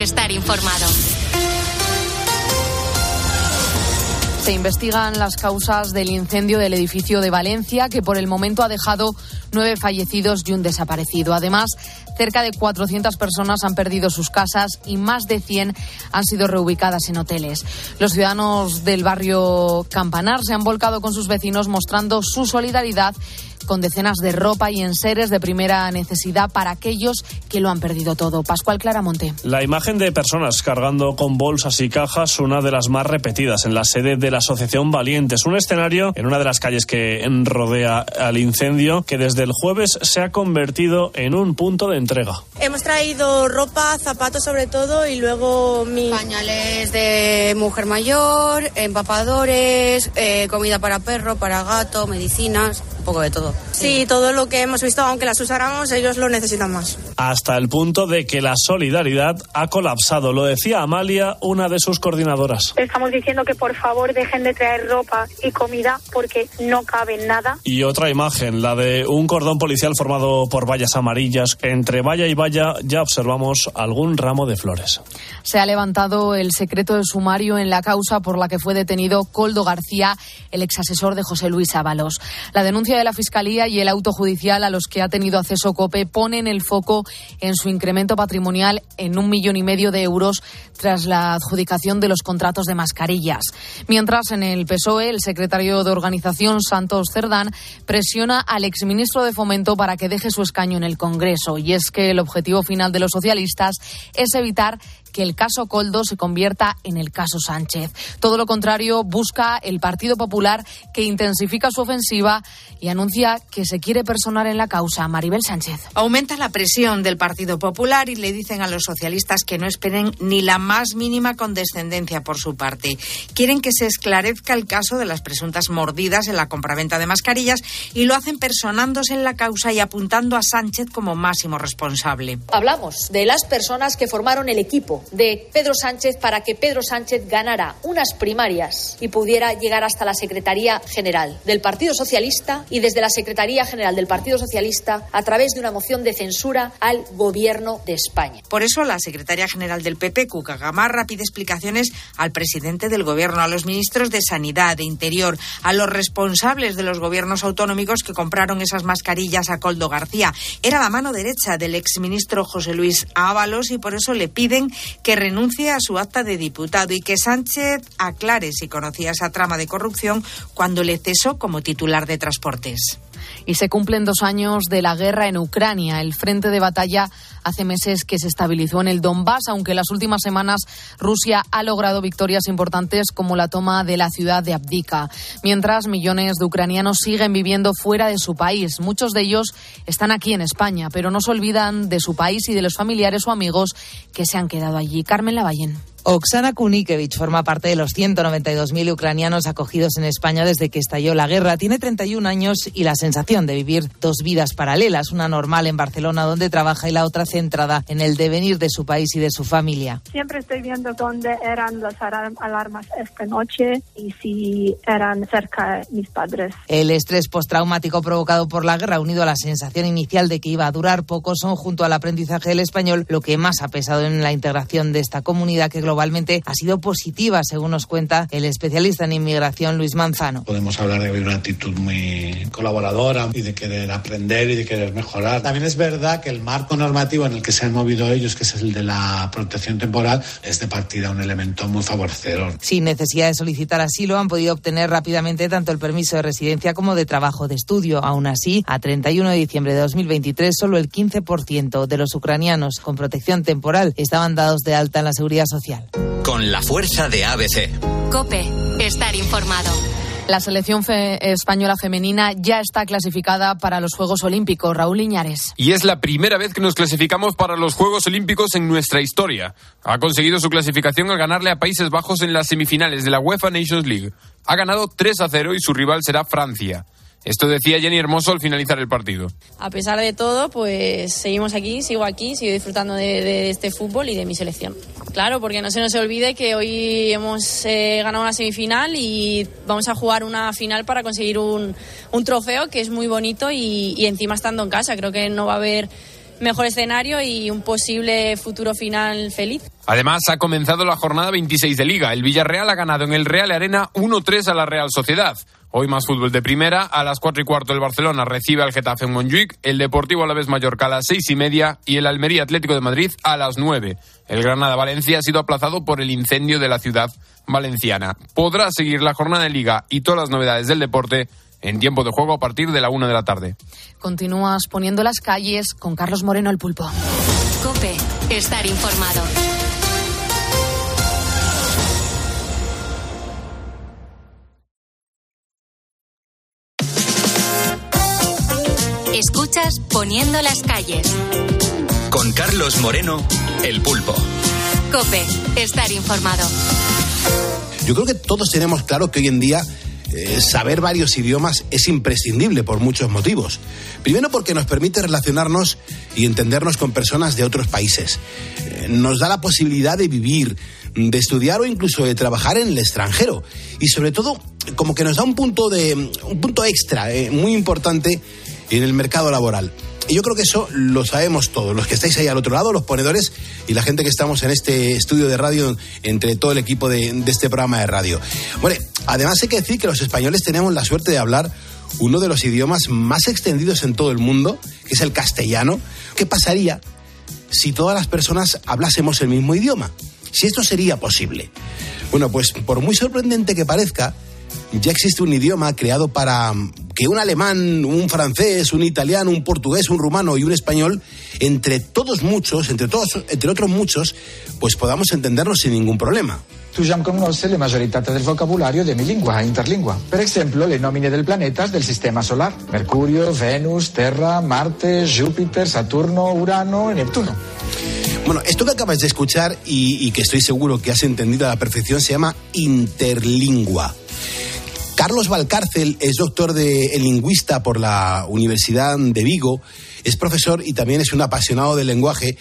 Estar informado. Se investigan las causas del incendio del edificio de Valencia, que por el momento ha dejado nueve fallecidos y un desaparecido. Además, cerca de 400 personas han perdido sus casas y más de 100 han sido reubicadas en hoteles. Los ciudadanos del barrio Campanar se han volcado con sus vecinos mostrando su solidaridad con decenas de ropa y enseres de primera necesidad para aquellos que lo han perdido todo. Pascual Claramonte. La imagen de personas cargando con bolsas y cajas, una de las más repetidas en la sede de la Asociación Valientes. Un escenario en una de las calles que rodea al incendio que desde el jueves se ha convertido en un punto de entrega. Hemos traído ropa, zapatos sobre todo y luego mis pañales de mujer mayor, empapadores, eh, comida para perro, para gato, medicinas poco de todo. Sí, todo lo que hemos visto, aunque las usáramos, ellos lo necesitan más. Hasta el punto de que la solidaridad ha colapsado, lo decía Amalia, una de sus coordinadoras. Estamos diciendo que por favor dejen de traer ropa y comida porque no cabe nada. Y otra imagen, la de un cordón policial formado por vallas amarillas. Entre valla y valla ya observamos algún ramo de flores. Se ha levantado el secreto de sumario en la causa por la que fue detenido Coldo García, el exasesor de José Luis Ábalos. La denuncia de la Fiscalía y el auto judicial a los que ha tenido acceso COPE ponen el foco en su incremento patrimonial en un millón y medio de euros tras la adjudicación de los contratos de mascarillas. Mientras en el PSOE, el secretario de organización Santos Cerdán presiona al exministro de Fomento para que deje su escaño en el Congreso. Y es que el objetivo final de los socialistas es evitar que el caso Coldo se convierta en el caso Sánchez. Todo lo contrario, busca el Partido Popular que intensifica su ofensiva y anuncia que se quiere personar en la causa. Maribel Sánchez. Aumenta la presión del Partido Popular y le dicen a los socialistas que no esperen ni la más mínima condescendencia por su parte. Quieren que se esclarezca el caso de las presuntas mordidas en la compraventa de mascarillas y lo hacen personándose en la causa y apuntando a Sánchez como máximo responsable. Hablamos de las personas que formaron el equipo de Pedro Sánchez para que Pedro Sánchez ganara unas primarias y pudiera llegar hasta la Secretaría General del Partido Socialista y desde la Secretaría General del Partido Socialista a través de una moción de censura al Gobierno de España. Por eso la Secretaria General del PP, Cuca Gamarra, pide explicaciones al presidente del Gobierno, a los ministros de Sanidad, de Interior, a los responsables de los gobiernos autonómicos que compraron esas mascarillas a Coldo García. Era la mano derecha del exministro José Luis Ábalos y por eso le piden que renuncie a su acta de diputado y que Sánchez aclare si conocía esa trama de corrupción cuando le cesó como titular de transportes. Y se cumplen dos años de la guerra en Ucrania. El frente de batalla hace meses que se estabilizó en el Donbass, aunque en las últimas semanas Rusia ha logrado victorias importantes como la toma de la ciudad de Abdika. Mientras millones de ucranianos siguen viviendo fuera de su país. Muchos de ellos están aquí en España, pero no se olvidan de su país y de los familiares o amigos que se han quedado allí. Carmen Lavallén. Oksana Kunikevich forma parte de los 192.000 ucranianos acogidos en España desde que estalló la guerra. Tiene 31 años y la sensación de vivir dos vidas paralelas, una normal en Barcelona donde trabaja y la otra centrada en el devenir de su país y de su familia. Siempre estoy viendo dónde eran las alarmas esta noche y si eran cerca mis padres. El estrés postraumático provocado por la guerra unido a la sensación inicial de que iba a durar poco son junto al aprendizaje del español lo que más ha pesado en la integración de esta comunidad que globalmente ha sido positiva, según nos cuenta el especialista en inmigración Luis Manzano. Podemos hablar de una actitud muy colaboradora y de querer aprender y de querer mejorar. También es verdad que el marco normativo en el que se han movido ellos, que es el de la protección temporal, es de partida un elemento muy favorecedor. Sin necesidad de solicitar asilo, han podido obtener rápidamente tanto el permiso de residencia como de trabajo de estudio. Aún así, a 31 de diciembre de 2023, solo el 15% de los ucranianos con protección temporal estaban dados de alta en la seguridad social. Con la fuerza de ABC. Cope, estar informado. La selección española femenina ya está clasificada para los Juegos Olímpicos. Raúl Iñares. Y es la primera vez que nos clasificamos para los Juegos Olímpicos en nuestra historia. Ha conseguido su clasificación al ganarle a Países Bajos en las semifinales de la UEFA Nations League. Ha ganado 3 a 0 y su rival será Francia. Esto decía Jenny Hermoso al finalizar el partido. A pesar de todo, pues seguimos aquí, sigo aquí, sigo disfrutando de, este fútbol y de mi selección. Claro, porque no se nos olvide que hoy hemos eh, ganado una semifinal y vamos a jugar una final para conseguir un, trofeo que es muy bonito y, y encima estando en casa. Creo que no va a haber mejor escenario y un posible futuro final feliz. Además, ha comenzado la jornada 26 de Liga. El Villarreal ha ganado en el Real Arena 1-3 a la Real Sociedad. Hoy más fútbol de primera. A las 4 y cuarto el Barcelona recibe al Getafe en Montjuic, el Deportivo Alavés Mallorca a las 6 y media y el Almería Atlético de Madrid a las 9. El Granada Valencia ha sido aplazado por el incendio de la ciudad valenciana. Podrá seguir la jornada de Liga y todas las novedades del deporte en tiempo de juego a partir de la 1 de la tarde. Continúas poniendo las calles con Carlos Moreno el pulpo. Cope, estar informado. Escuchas Poniendo las calles. Con Carlos Moreno, el pulpo. Cope, estar informado. Yo creo que todos tenemos claro que hoy en día eh, saber varios idiomas es imprescindible por muchos motivos. Primero porque nos permite relacionarnos y entendernos con personas de otros países. Eh, nos da la posibilidad de vivir, de estudiar o incluso de trabajar en el extranjero. Y sobre todo, como que nos da un punto, de, un punto extra eh, muy importante en el mercado laboral. Y yo creo que eso lo sabemos todos, los que estáis ahí al otro lado, los ponedores y la gente que estamos en este estudio de radio entre todo el equipo de, de este programa de radio. Bueno, además hay que decir que los españoles tenemos la suerte de hablar uno de los idiomas más extendidos en todo el mundo, que es el castellano. ¿Qué pasaría si todas las personas hablásemos el mismo idioma? Si esto sería posible. Bueno, pues por muy sorprendente que parezca, ya existe un idioma creado para que un alemán, un francés, un italiano, un portugués, un rumano y un español, entre todos muchos, entre todos, entre otros muchos, pues podamos entendernos sin ningún problema. Tu già conosci la mayoría del vocabulario de mi lingua interlingua. Per ejemplo, le nomine del planetas del sistema solar. Mercurio, Venus, Terra, Marte, Júpiter, Saturno, Urano y Neptuno. Bueno, esto que acabas de escuchar y, y que estoy seguro que has entendido a la perfección se llama interlingua. Carlos Valcárcel es doctor de lingüista por la Universidad de Vigo, es profesor y también es un apasionado del lenguaje.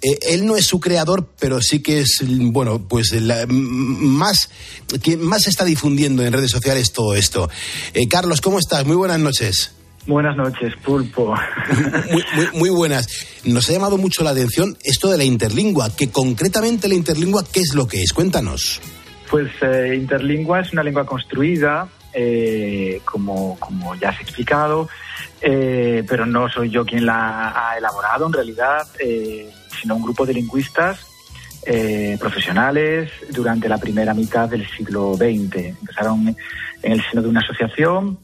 Eh, él no es su creador, pero sí que es, bueno, pues la, más, quien más está difundiendo en redes sociales todo esto. Eh, Carlos, ¿cómo estás? Muy buenas noches. Buenas noches, Pulpo. Muy, muy, muy, buenas. Nos ha llamado mucho la atención esto de la interlingua, que concretamente la interlingua, ¿qué es lo que es? Cuéntanos. Pues eh, interlingua es una lengua construida eh, como, como ya has explicado, eh, pero no soy yo quien la ha elaborado en realidad, eh, sino un grupo de lingüistas profesionales durante la primera mitad del siglo XX. Empezaron en el seno de una asociación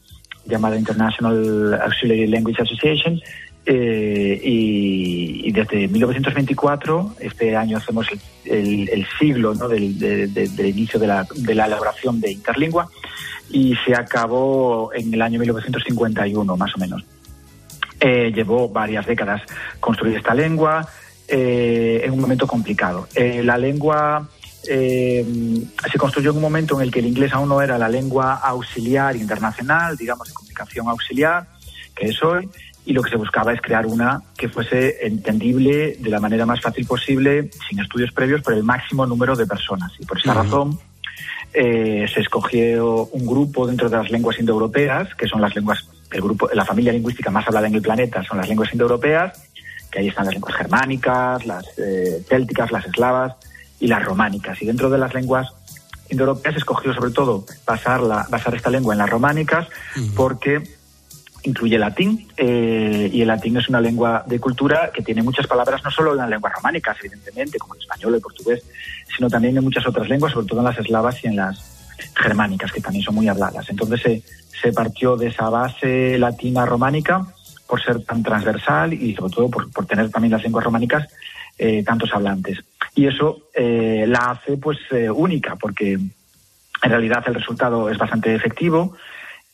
llamada International Auxiliary Language Association y, desde 1924, este año hacemos el, siglo del, del, inicio de la, de la elaboración de Interlingua, y se acabó en el año 1951, más o menos. Eh, llevó varias décadas construir esta lengua eh, en un momento complicado. Eh, la lengua se construyó en un momento en el que el inglés aún no era la lengua auxiliar internacional, digamos, de comunicación auxiliar, que es hoy, y lo que se buscaba es crear una que fuese entendible de la manera más fácil posible, sin estudios previos, por el máximo número de personas. Y por esa razón eh, se escogió un grupo dentro de las lenguas indoeuropeas, que son las lenguas, el grupo, la familia lingüística más hablada en el planeta son las lenguas indoeuropeas, que ahí están las lenguas germánicas, las eh, célticas, las eslavas y las románicas. Y dentro de las lenguas indoeuropeas se escogió sobre todo basarla, basar esta lengua en las románicas, porque incluye latín eh, y el latín es una lengua de cultura que tiene muchas palabras, no solo en las lenguas románicas, evidentemente, como el español, el portugués, sino también en muchas otras lenguas, sobre todo en las eslavas y en las germánicas, que también son muy habladas. Entonces se, se partió de esa base latina románica por ser tan transversal y sobre todo por, por tener también las lenguas románicas eh, tantos hablantes. Y eso eh, la hace pues única, porque en realidad el resultado es bastante efectivo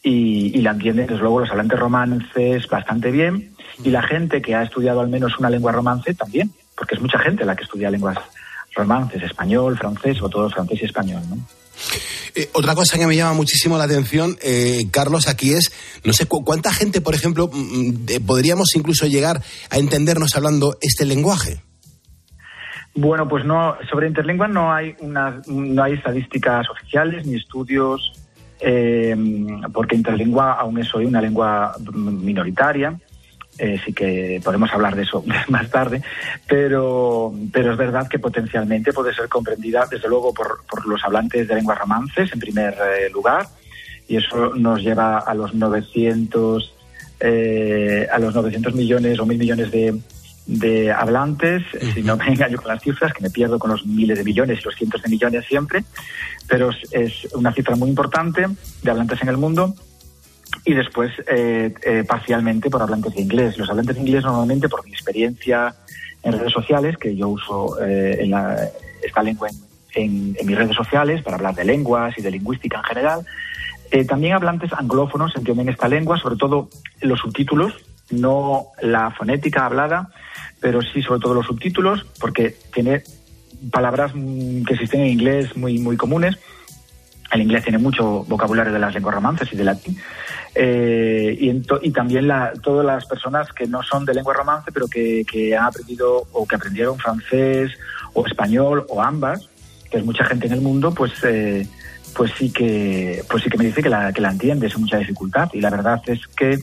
y, la entienden, desde luego, los hablantes romances bastante bien y la gente que ha estudiado al menos una lengua romance también, porque es mucha gente la que estudia lenguas romances, español, francés, o todo francés y español, ¿no? Eh, otra cosa que me llama muchísimo la atención, eh, Carlos, aquí es, no sé, cuánta gente, por ejemplo, mm, mm, podríamos incluso llegar a entendernos hablando este lenguaje. Bueno, pues no, sobre interlingua no hay una, no hay estadísticas oficiales ni estudios eh, porque interlingua aún es hoy una lengua minoritaria. Eh, sí que podemos hablar de eso más tarde, pero, pero es verdad que potencialmente puede ser comprendida, desde luego, por, por los hablantes de lenguas romances, en primer eh, lugar, y eso nos lleva a los 900, eh, a los 900 millones o mil millones de, de hablantes, si no me engaño con las cifras, que me pierdo con los miles de millones y los cientos de millones siempre, pero es una cifra muy importante de hablantes en el mundo y después eh, eh, parcialmente por hablantes de inglés. Los hablantes de inglés normalmente por mi experiencia en redes sociales, que yo uso eh, esta lengua en, mis redes sociales para hablar de lenguas y de lingüística en general. también hablantes anglófonos entienden esta lengua, sobre todo los subtítulos, no la fonética hablada, pero sí sobre todo los subtítulos, porque tiene palabras mm, que existen en inglés muy, muy comunes. El inglés tiene mucho vocabulario de las lenguas romances y de latín. Eh, y, y, también la, todas las personas que no son de lengua romance, pero que, que, han aprendido o que aprendieron francés o español o ambas, que es mucha gente en el mundo, pues, eh, pues sí que, pues sí que me dice que la, que la entiende sin mucha dificultad. Y la verdad es que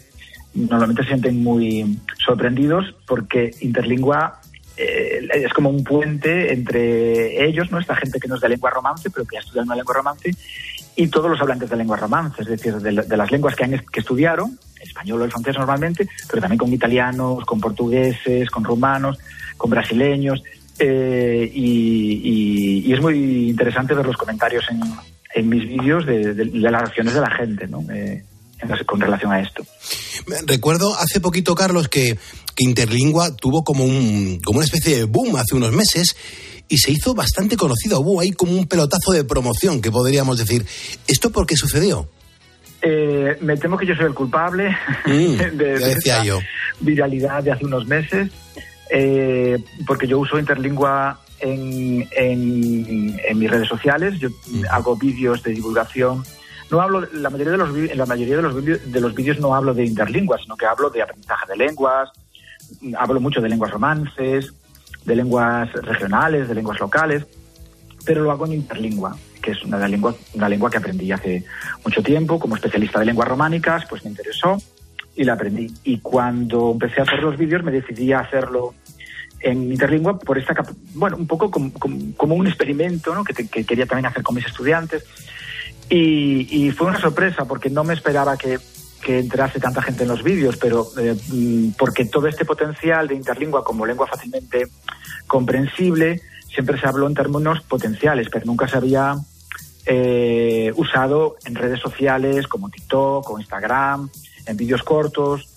normalmente se sienten muy sorprendidos porque Interlingua eh, es como un puente entre ellos, ¿no? Esta gente que no es de lengua romance, pero que ha estudiado una lengua romance, y todos los hablantes de lengua romance, es decir, de, las lenguas que, han, que estudiaron, español o el francés normalmente, pero también con italianos, con portugueses, con rumanos, con brasileños. Eh, y, es muy interesante ver los comentarios en, en mis vídeos de, las reacciones de la gente ¿no? Eh, con relación a esto. Recuerdo hace poquito, Carlos, que, que Interlingua tuvo como, un, como una especie de boom hace unos meses y se hizo bastante conocido. Hubo ahí como un pelotazo de promoción, que podríamos decir. ¿Esto por qué sucedió? Eh, me temo que yo soy el culpable mm, de, yo. viralidad de hace unos meses, eh, porque yo uso Interlingua en, en, mis redes sociales, yo mm. hago vídeos de divulgación. No hablo, la mayoría de los, en la mayoría de los, de los vídeos no hablo de interlingua, sino que hablo de aprendizaje de lenguas, hablo mucho de lenguas romances, de lenguas regionales, de lenguas locales, pero lo hago en interlingua, que es una lengua, una lengua que aprendí hace mucho tiempo. Como especialista de lenguas románicas, pues me interesó y la aprendí. Y cuando empecé a hacer los vídeos me decidí a hacerlo en interlingua por esta, bueno, un poco como, como, un experimento ¿no? que, que, quería también hacer con mis estudiantes. Y, y, fue una sorpresa porque no me esperaba que, entrase tanta gente en los vídeos, pero eh, mm, porque todo este potencial de interlingua como lengua fácilmente comprensible siempre se habló en términos potenciales, pero nunca se había eh, usado en redes sociales como TikTok o Instagram, en vídeos cortos.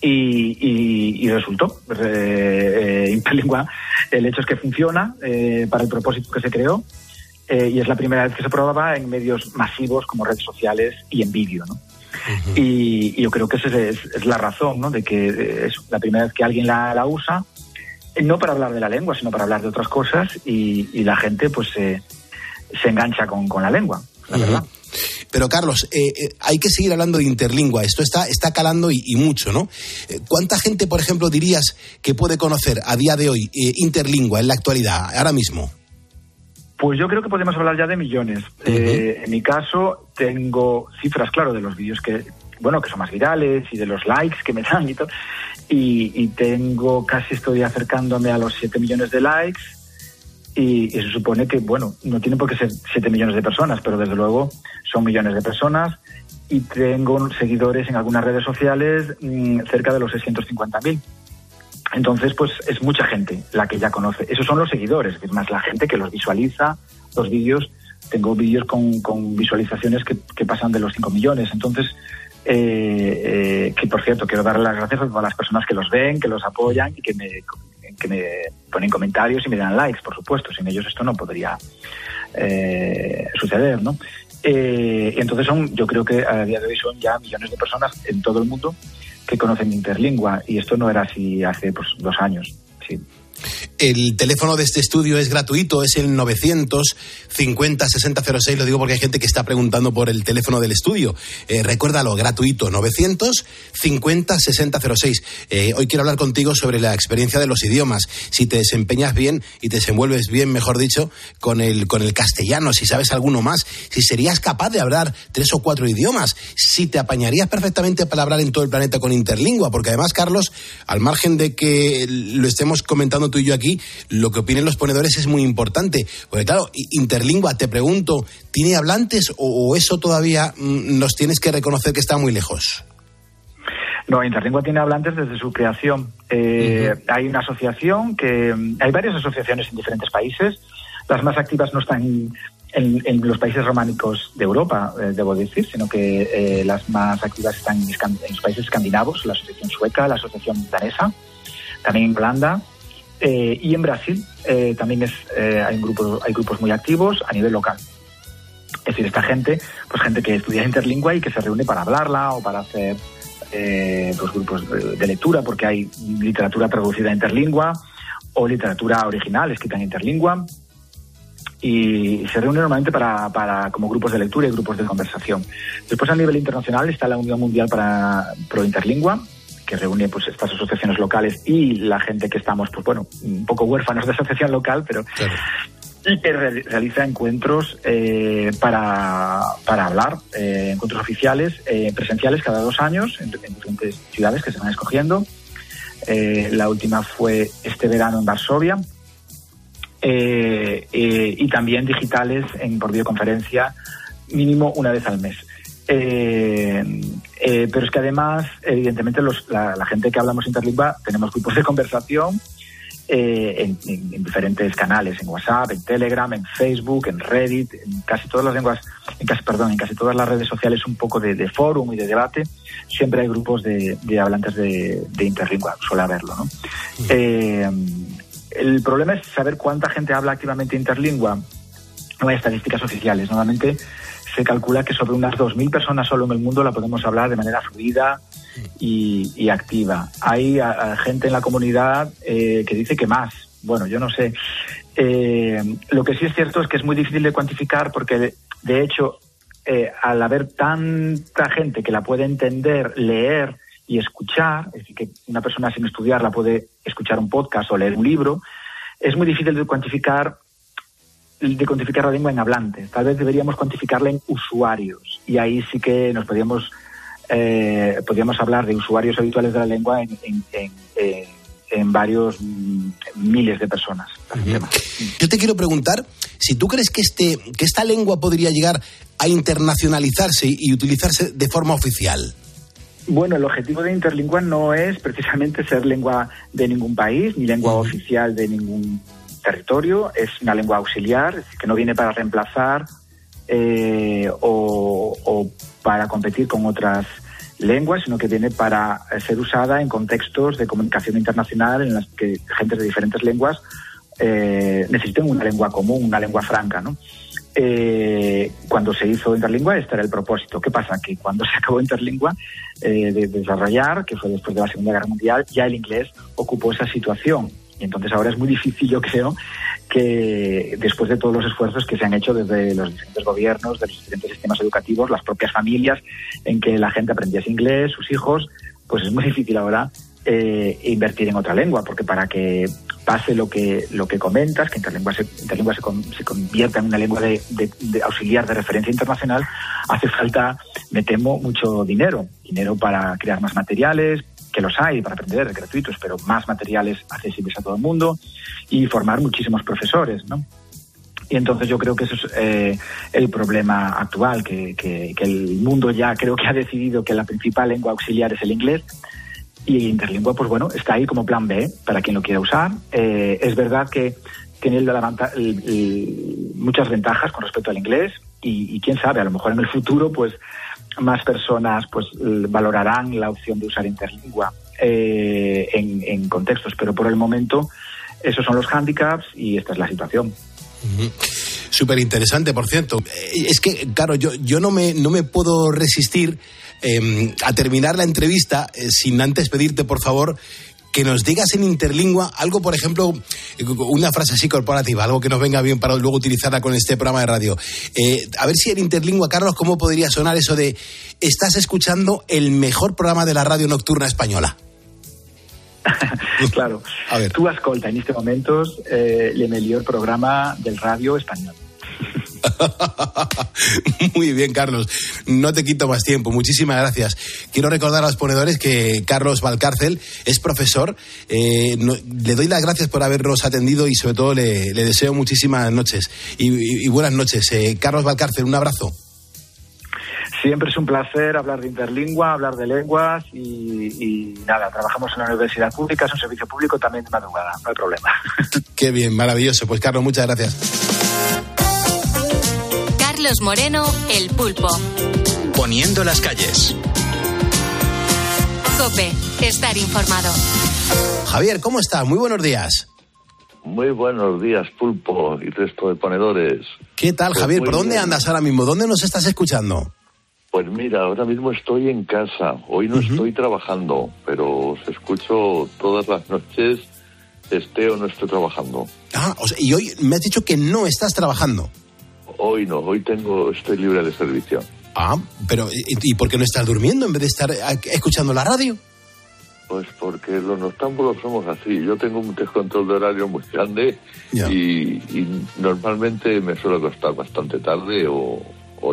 Y, resultó, eh, Interlingua, el hecho es que funciona para el propósito que se creó y es la primera vez que se probaba en medios masivos como redes sociales y en vídeo. ¿no? y, yo creo que esa es, la razón, ¿no? De que es la primera vez que alguien la, usa, no para hablar de la lengua, sino para hablar de otras cosas y, la gente pues se engancha con, la lengua, la verdad. Pero Carlos, eh, eh, hay que seguir hablando de interlingua. Esto está, está calando y, mucho, ¿no? Eh, ¿Cuánta gente, por ejemplo, dirías que puede conocer a día de hoy interlingua en la actualidad, ahora mismo? Pues yo creo que podemos hablar ya de millones. Eh, en mi caso tengo cifras, claro, de los vídeos que, bueno, que son más virales y de los likes que me dan y todo. Y, tengo, casi estoy acercándome a los 7 millones de likes. Y, se supone que, bueno, no tiene por qué ser 7 millones de personas, pero desde luego son millones de personas. Y tengo seguidores en algunas redes sociales mm, cerca de los 650.000. Entonces, pues es mucha gente la que ya conoce. Esos son los seguidores, es más la gente que los visualiza, los vídeos. Tengo vídeos con, visualizaciones que, pasan de los 5 millones. Entonces, eh, eh, que por cierto, quiero dar las gracias a todas las personas que los ven, que los apoyan y que me, que me ponen comentarios y me dan likes, por supuesto. Sin ellos esto no podría eh, suceder, ¿no? entonces son, yo creo que a día de hoy son ya millones de personas en todo el mundo que conocen interlingua y esto no era así hace pues, dos años. Sí. El teléfono de este estudio es gratuito, es el 950 6006. Lo digo porque hay gente que está preguntando por el teléfono del estudio. Eh, recuérdalo, gratuito, 950 6006. Eh, hoy quiero hablar contigo sobre la experiencia de los idiomas. Si te desempeñas bien y te desenvuelves bien, mejor dicho, con el, con el castellano, si sabes alguno más, si serías capaz de hablar tres o cuatro idiomas, si te apañarías perfectamente para hablar en todo el planeta con interlingua, porque además, Carlos, al margen de que lo estemos comentando tú y yo aquí, lo que opinen los ponedores es muy importante. Porque claro, interlingua, te pregunto, ¿tiene hablantes o, eso todavía mm, nos tienes que reconocer que está muy lejos? No, Interlingua tiene hablantes desde su creación. Eh, hay una asociación que. Hay varias asociaciones en diferentes países. Las más activas no están en, los países románicos de Europa, eh, debo decir, sino que eh, las más activas están en, en, los países escandinavos, la asociación sueca, la asociación danesa, también en Holanda, eh, y en Brasil eh, también es, eh, hay, grupos, hay grupos muy activos a nivel local. Es decir, esta gente, pues gente que estudia interlingua y que se reúne para hablarla o para hacer pues grupos de, lectura, porque hay literatura traducida interlingua o literatura original escrita en interlingua. Y se reúne normalmente para, para, como grupos de lectura y grupos de conversación. Después, a nivel internacional, está la Unión Mundial para Pro Interlingua, que reúne pues estas asociaciones locales y la gente que estamos, pues bueno, un poco huérfanos de asociación local, pero y que realiza encuentros eh, para, para hablar, eh, encuentros oficiales, eh, presenciales cada dos años en, diferentes ciudades que se van escogiendo. la última fue este verano en Varsovia. y también digitales en, por videoconferencia mínimo una vez al mes. Eh, eh, pero es que además, evidentemente, la, gente que hablamos interlingua tenemos grupos de conversación eh, en, diferentes canales, en WhatsApp, en Telegram, en Facebook, en Reddit, en casi todas las lenguas, en casi, perdón, en casi todas las redes sociales un poco de, de fórum y de debate, siempre hay grupos de, hablantes de, interlingua, suele haberlo, ¿no? el problema es saber cuánta gente habla activamente interlingua. No hay estadísticas oficiales. Normalmente se calcula que sobre unas 2.000 personas solo en el mundo la podemos hablar de manera fluida y, activa. Hay gente en la comunidad eh, que dice que más. Bueno, yo no sé. Eh, lo que sí es cierto es que es muy difícil de cuantificar porque, de, hecho, eh, al haber tanta gente que la puede entender, leer y escuchar, es decir, que una persona sin estudiar la puede escuchar un podcast o leer un libro, es muy difícil de cuantificar de cuantificar la lengua en hablantes. Tal vez deberíamos cuantificarla en usuarios. Y ahí sí que nos podríamos, eh, podríamos hablar de usuarios habituales de la lengua en, en, varios mm, miles de personas. Yo te quiero preguntar si tú crees que, este, que esta lengua podría llegar a internacionalizarse y utilizarse de forma oficial. Bueno, el objetivo de Interlingua no es precisamente ser lengua de ningún país ni lengua oficial de ningún territorio, es una lengua auxiliar, que no viene para reemplazar eh, o, para competir con otras lenguas, sino que viene para ser usada en contextos de comunicación internacional en las que gente de diferentes lenguas eh, necesiten una lengua común, una lengua franca. Eh, cuando se hizo Interlingua, este era el propósito. ¿Qué pasa? Que cuando se acabó Interlingua eh, de desarrollar, que fue después de la Segunda Guerra Mundial, ya el inglés ocupó esa situación y entonces ahora es muy difícil, yo creo, que después de todos los esfuerzos que se han hecho desde los diferentes gobiernos, de los diferentes sistemas educativos, las propias familias, en que la gente aprendiese inglés, sus hijos, pues es muy difícil ahora eh, invertir en otra lengua, porque para que pase lo que lo que comentas, que Interlengua se, Interlengua se, se convierta en una lengua de, de, auxiliar de referencia internacional, hace falta, me temo, mucho dinero. Dinero para crear más materiales, que los hay para aprender gratuitos, pero más materiales accesibles a todo el mundo y formar muchísimos profesores, ¿no? Y entonces yo creo que eso es eh, el problema actual, que, el mundo ya creo que ha decidido que la principal lengua auxiliar es el inglés y Interlingua, pues bueno, está ahí como plan B para quien lo quiera usar. Eh, es verdad que tiene muchas ventajas con respecto al inglés y, y, quién sabe, a lo mejor en el futuro pues más personas pues valorarán la opción de usar interlingua eh, en, contextos, pero por el momento esos son los hándicaps y esta es la situación. Súper interesante, por cierto. Eh, es que, claro, yo, yo no, me, no me puedo resistir em, a terminar la entrevista eh, sin antes pedirte, por favor, que nos digas en interlingua algo, por ejemplo, una frase así corporativa, algo que nos venga bien para luego utilizarla con este programa de radio. Eh, a ver si en interlingua, Carlos, ¿cómo podría sonar eso de estás escuchando el mejor programa de la radio nocturna española? claro. A ver. Tú ascolta en este momento eh, el mejor programa del radio español. Muy bien, Carlos. No te quito más tiempo. Muchísimas gracias. Quiero recordar a los ponedores que Carlos Valcárcel es profesor. Eh, le doy las gracias por habernos atendido y sobre todo le, deseo muchísimas noches y, buenas noches. Eh, Carlos Valcárcel, un abrazo. Siempre es un placer hablar de interlingua, hablar de lenguas y, nada, trabajamos en la universidad pública, es un servicio público también de madrugada, no hay problema. Qué bien, maravilloso. Pues Carlos, muchas gracias. Carlos Moreno, El Pulpo. Poniendo las calles. Cope, estar informado. Javier, ¿cómo estás? Muy buenos días. Muy buenos días, Pulpo y resto de ponedores. ¿Qué tal, pues Javier? ¿Por dónde andas ahora mismo? ¿Dónde nos estás escuchando? Pues mira, ahora mismo estoy en casa. Hoy no estoy trabajando, pero os escucho todas las noches, esté o no esté trabajando. Ah, y hoy me has dicho que no estás trabajando. Hoy no, hoy tengo, estoy libre de servicio. Ah, pero ¿y, por qué no estás durmiendo en vez de estar escuchando la radio? Pues porque los noctámbulos somos así. Yo tengo un descontrol de horario muy grande y, normalmente me suelo acostar bastante tarde o,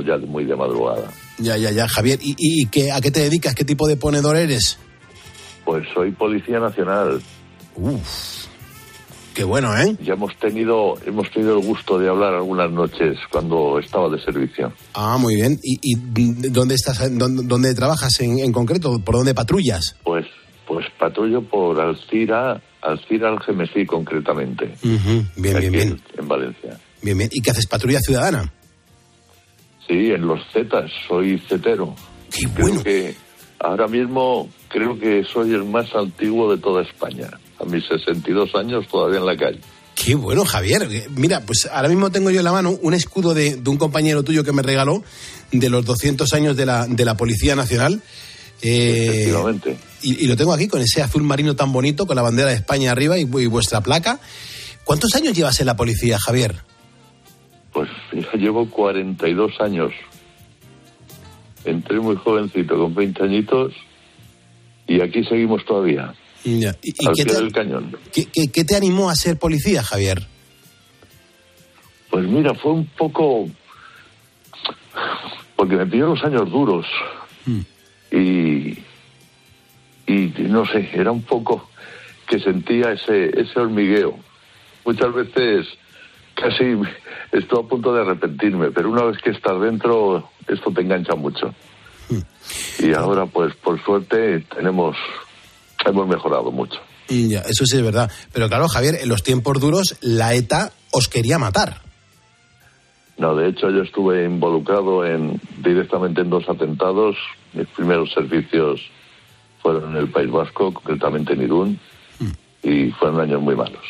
ya muy de madrugada. Ya, ya, ya, Javier. ¿Y, y qué, a qué te dedicas? ¿Qué tipo de ponedor eres? Pues soy policía nacional. Uf. Qué bueno, ¿eh? Ya hemos tenido, hemos tenido el gusto de hablar algunas noches cuando estaba de servicio. Ah, muy bien. ¿Y, dónde estás, dónde, trabajas en, concreto? ¿Por dónde patrullas? Pues, pues patrullo por Alcira, Alcira Algemesí concretamente. Bien, bien, bien. En, Valencia. Bien, bien. ¿Y qué haces? ¿Patrulla ciudadana? Sí, en los Zetas, soy cetero. Qué bueno. que ahora mismo creo que soy el más antiguo de toda España a mis 62 años todavía en la calle. Qué bueno, Javier. Mira, pues ahora mismo tengo yo en la mano un escudo de, un compañero tuyo que me regaló de los 200 años de la, de la Policía Nacional. Eh, Efectivamente. Y, lo tengo aquí con ese azul marino tan bonito, con la bandera de España arriba y, vuestra placa. ¿Cuántos años llevas en la policía, Javier? Pues llevo 42 años. Entré muy jovencito, con 20 añitos, y aquí seguimos todavía. ¿Y, qué, te, cañón. ¿qué, te animó a ser policía, Javier? Pues mira, fue un poco... Porque me pidió los años duros. Hmm. Y, y no sé, era un poco que sentía ese, ese hormigueo. Muchas veces casi estoy a punto de arrepentirme, pero una vez que estás dentro, esto te engancha mucho. Hmm. Y ahora, pues por suerte, tenemos hemos mejorado mucho. Ya, eso sí es verdad. Pero claro, Javier, en los tiempos duros la ETA os quería matar. No, de hecho yo estuve involucrado en directamente en dos atentados. Mis primeros servicios fueron en el País Vasco, concretamente en Irún, mm. y fueron años muy malos.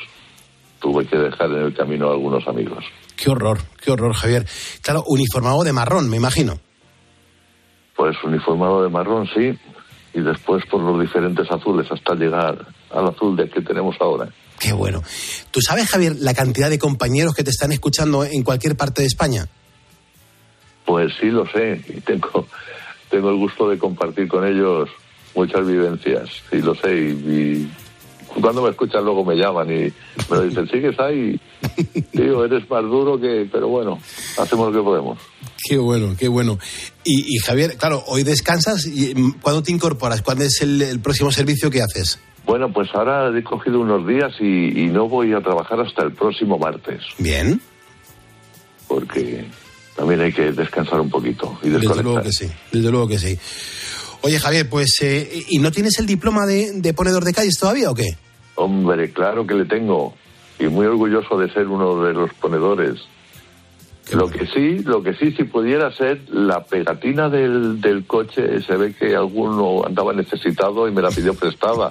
Tuve que dejar en el camino a algunos amigos. Qué horror, qué horror, Javier. Claro, uniformado de marrón, me imagino. Pues uniformado de marrón, sí y después por los diferentes azules hasta llegar al azul de que tenemos ahora. Qué bueno. ¿Tú sabes, Javier, la cantidad de compañeros que te están escuchando en cualquier parte de España? Pues sí, lo sé. Y tengo, tengo el gusto de compartir con ellos muchas vivencias. Sí, lo sé. Y, cuando me escuchan luego me llaman y me dicen, ¿sigues ahí? Digo, eres más duro que... Pero bueno, hacemos lo que podemos. Qué bueno, qué bueno. Y, Javier, claro, hoy descansas. Y, mm, ¿Cuándo te incorporas? ¿Cuándo es el, próximo servicio que haces? Bueno, pues ahora he cogido unos días y, no voy a trabajar hasta el próximo martes. Bien. Porque también hay que descansar un poquito y Desde luego que sí, desde luego que sí. Oye, Javier, pues, eh, ¿y no tienes el diploma de, de ponedor de calles todavía o qué? Hombre, claro que le tengo. Y muy orgulloso de ser uno de los ponedores lo que sí, lo que sí, si pudiera ser la pegatina del, del coche, se ve que alguno andaba necesitado y me la pidió prestada.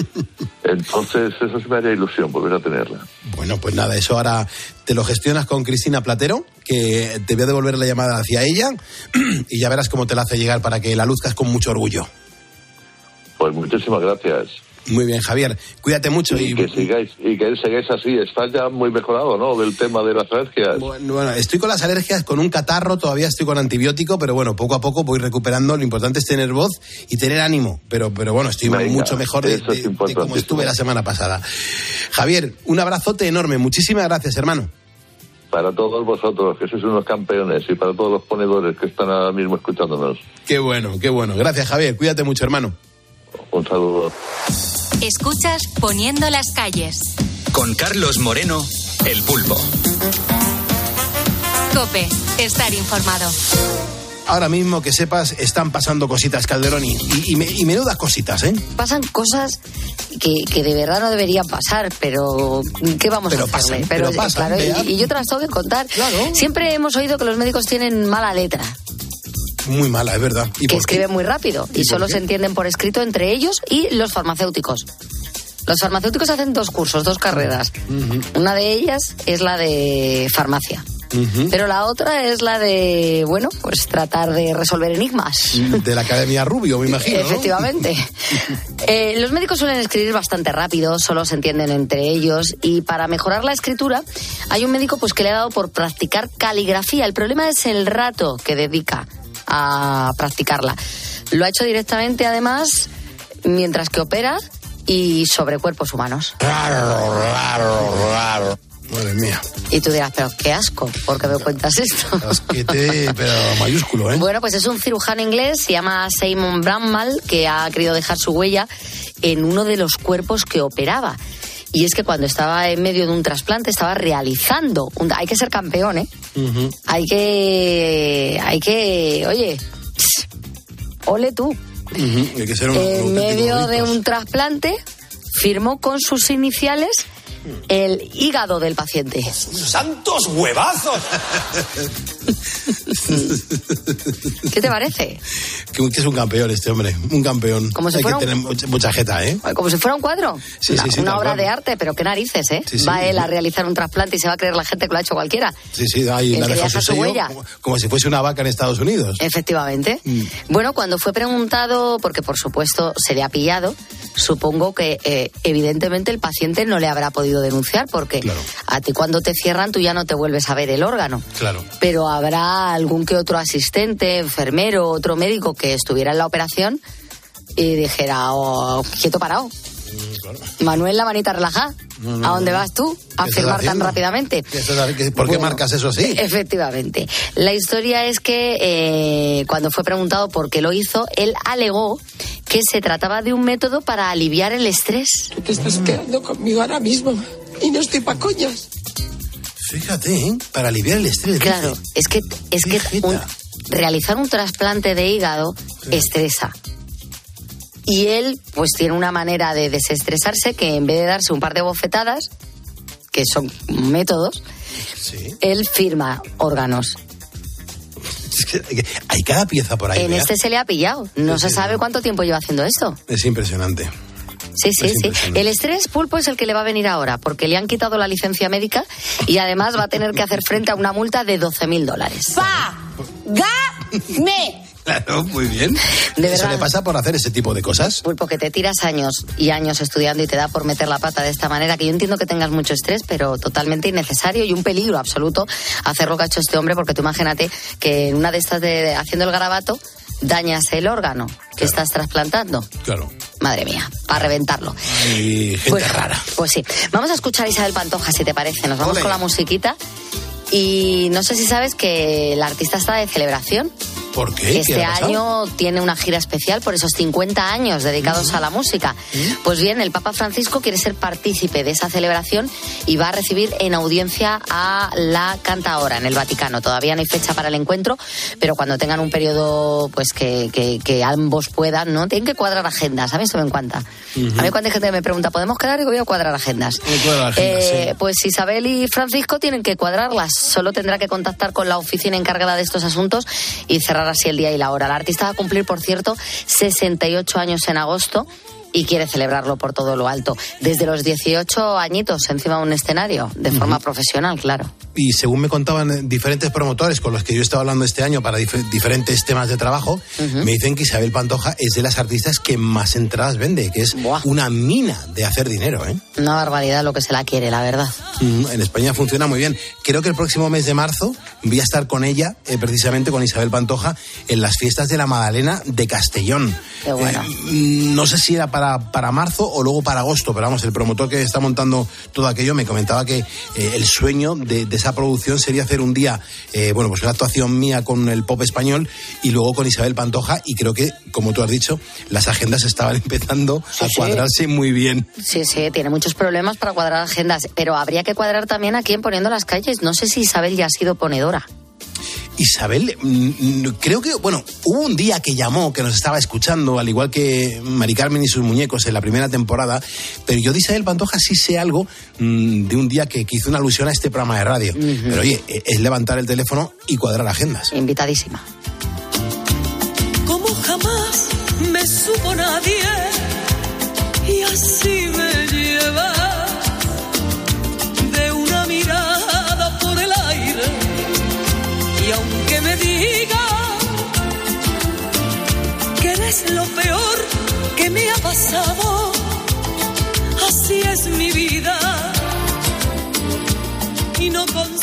Entonces, eso sí me haría ilusión volver a tenerla. Bueno, pues nada, eso ahora te lo gestionas con Cristina Platero, que te voy a devolver la llamada hacia ella y ya verás cómo te la hace llegar para que la luzcas con mucho orgullo. Pues muchísimas gracias. Muy bien, Javier. Cuídate mucho. Y, que sigáis y que sigáis así. Estás ya muy mejorado, ¿no? Del tema de las alergias. Bueno, estoy con las alergias, con un catarro, todavía estoy con antibiótico, pero bueno, poco a poco voy recuperando. Lo importante es tener voz y tener ánimo. Pero, pero bueno, estoy mucho mejor de, como estuve la semana pasada. Javier, un abrazote enorme. Muchísimas gracias, hermano para todos vosotros, que sois unos campeones, y para todos los ponedores que están ahora mismo escuchándonos. Qué bueno, qué bueno. Gracias, Javier. Cuídate mucho, hermano. Un saludo. Escuchas Poniendo las calles. Con Carlos Moreno, El Pulpo. Cope, estar informado. Ahora mismo que sepas, están pasando cositas, Calderón, y, y, menudas cositas, ¿eh? Pasan cosas que, de verdad no deberían pasar, pero ¿qué vamos a hacerle? pero, pasan, y, yo te las tengo que contar. Siempre hemos oído que los médicos tienen mala letra. Muy mala, es verdad. que escriben muy rápido y, solo se entienden por escrito entre ellos y los farmacéuticos. Los farmacéuticos hacen dos cursos, dos carreras. Una de ellas es la de farmacia. Pero la otra es la de, bueno, pues tratar de resolver enigmas. De la Academia Rubio, me imagino. Efectivamente. Eh, los médicos suelen escribir bastante rápido, solo se entienden entre ellos. Y para mejorar la escritura, hay un médico pues que le ha dado por practicar caligrafía. El problema es el rato que dedica a practicarla. Lo ha hecho directamente, además, mientras que opera y sobre cuerpos humanos. Raro, raro, raro. Madre mía. Y tú dirás, pero qué asco, ¿por qué me cuentas esto? Asquete, pero mayúsculo, ¿eh? Bueno, pues es un cirujano inglés, se llama Simon Bramall, que ha querido dejar su huella en uno de los cuerpos que operaba. Y es que cuando estaba en medio de un trasplante estaba realizando un... Hay que ser campeón, ¿eh? Hay que... Hay que... Oye, ole tú. Hay que ser un, en medio de un trasplante firmó con sus iniciales el hígado del paciente. ¡Santos huevazos! ¿Qué te parece? Que, es un campeón este hombre, un campeón. Como si Hay que tener mucha jeta, ¿eh? Como si fuera un cuadro. una, obra de arte, pero qué narices, ¿eh? va él a realizar un trasplante y se va a creer la gente que lo ha hecho cualquiera. Sí, sí, ahí la deja su huella. Como, si fuese una vaca en Estados Unidos. Efectivamente. Mm. Bueno, cuando fue preguntado, porque por supuesto se le ha pillado, supongo que eh, evidentemente el paciente no le habrá podido denunciar porque a ti cuando te cierran tú ya no te vuelves a ver el órgano. Claro. Pero habrá algún que otro asistente, enfermero, otro médico que estuviera en la operación y dijera, oh, quieto parado. Mm, Manuel, la manita relajada. ¿A dónde vas tú a firmar tan rápidamente? ¿Por qué marcas eso así? Efectivamente. La historia es que eh, cuando fue preguntado por qué lo hizo, él alegó que se trataba de un método para aliviar el estrés. Te estás quedando conmigo ahora mismo y no estoy pa' coñas. Fíjate, ¿eh? Para aliviar el estrés. Claro, es que, es que realizar un trasplante de hígado estresa. Y él, pues tiene una manera de desestresarse que en vez de darse un par de bofetadas, que son métodos, él firma órganos. hay cada pieza por ahí. En este se le ha pillado. No se sabe cuánto tiempo lleva haciendo esto. Es impresionante. Sí, sí, sí. El estrés pulpo es el que le va a venir ahora, porque le han quitado la licencia médica y además va a tener que hacer frente a una multa de 12.000 dólares. ¡Pa! ¡Ga! ¡Me! Claro, muy bien. De ¿Eso le pasa por hacer ese tipo de cosas? Pulpo, que te tiras años y años estudiando y te da por meter la pata de esta manera, que yo entiendo que tengas mucho estrés, pero totalmente innecesario y un peligro absoluto hacer lo que ha hecho este hombre, porque tú imagínate que en una de estas de haciendo el garabato dañas el órgano que estás trasplantando. Claro. Madre mía, para reventarlo. Y gente rara. Pues sí. Vamos a escuchar a Isabel Pantoja, si te parece. Nos vamos con la musiquita. Y no sé si sabes que el artista está de celebración. ¿Por qué? Este año tiene una gira especial por esos 50 años dedicados a la música. Pues bien, el Papa Francisco quiere ser partícipe de esa celebración y va a recibir en audiencia a la cantaora en el Vaticano. Todavía no hay fecha para el encuentro, pero cuando tengan un periodo pues que, que, ambos puedan, ¿no? Tienen que cuadrar agendas, ¿sabes? me en cuenta. A mí cuando gente me pregunta, ¿podemos quedar? Y voy a cuadrar agendas. Eh, pues Isabel y Francisco tienen que cuadrarlas. Solo tendrá que contactar con la oficina encargada de estos asuntos y cerrar así el día y la hora. La artista va a cumplir, por cierto, 68 años en agosto y quiere celebrarlo por todo lo alto. Desde los 18 añitos encima de un escenario, de forma profesional, claro. Y según me contaban diferentes promotores con los que yo he estado hablando este año para diferentes temas de trabajo, me dicen que Isabel Pantoja es de las artistas que más entradas vende, que es una mina de hacer dinero. ¿eh? Una barbaridad lo que se la quiere, la verdad. en España funciona muy bien. Creo que el próximo mes de marzo voy a estar con ella, eh, precisamente con Isabel Pantoja, en las fiestas de la Magdalena de Castellón. Qué bueno. Eh, no sé si era para, para marzo o luego para agosto, pero vamos, el promotor que está montando todo aquello me comentaba que eh, el sueño de, esa producción sería hacer un día, eh, bueno, pues una actuación mía con el pop español y luego con Isabel Pantoja y creo que, como tú has dicho, las agendas estaban empezando a cuadrarse muy bien. Sí, sí, tiene muchos problemas para cuadrar agendas, pero habría que cuadrar también a quién poniendo las calles. No sé si Isabel ya ha sido ponedora. Isabel, mm, mm, creo que, bueno, hubo un día que llamó, que nos estaba escuchando, al igual que Mari Carmen y sus muñecos en la primera temporada, pero yo de Isabel Pantoja sí sé algo mm, de un día que, hizo una alusión a este programa de radio. Pero oye, e, es levantar el teléfono y cuadrar agendas. Invitadísima. Como jamás me supo nadie y así así es mi vida. Y no es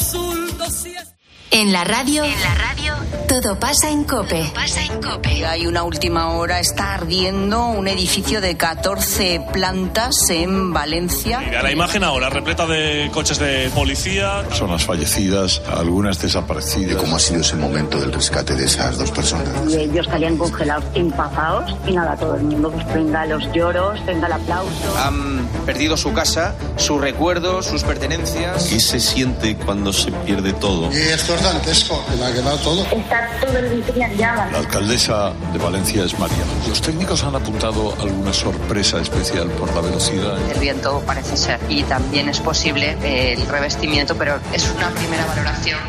en la radio, en la radio, todo pasa en Cope. pasa en Cope. Hay una última hora, está ardiendo un edificio de 14 plantas en Valencia. Mira la imagen ahora, repleta de coches de policía. Personas fallecidas, algunas desaparecidas. ¿Cómo ha sido ese momento del rescate de esas dos personas? Y ellos estarían congelados, empazados, y nada, todo el mundo pues venga los lloros, venga el aplauso. Han perdido su casa, sus recuerdos, sus pertenencias. ¿Qué se siente cuando se pierde todo? Y esto es dantesco, que me ha quedado todo. Está todo el edificio en llamas. La alcaldesa de Valencia es María. Los técnicos han apuntado alguna sorpresa especial por la velocidad. El viento parece ser y también es posible el revestimiento, pero es una primera valoración.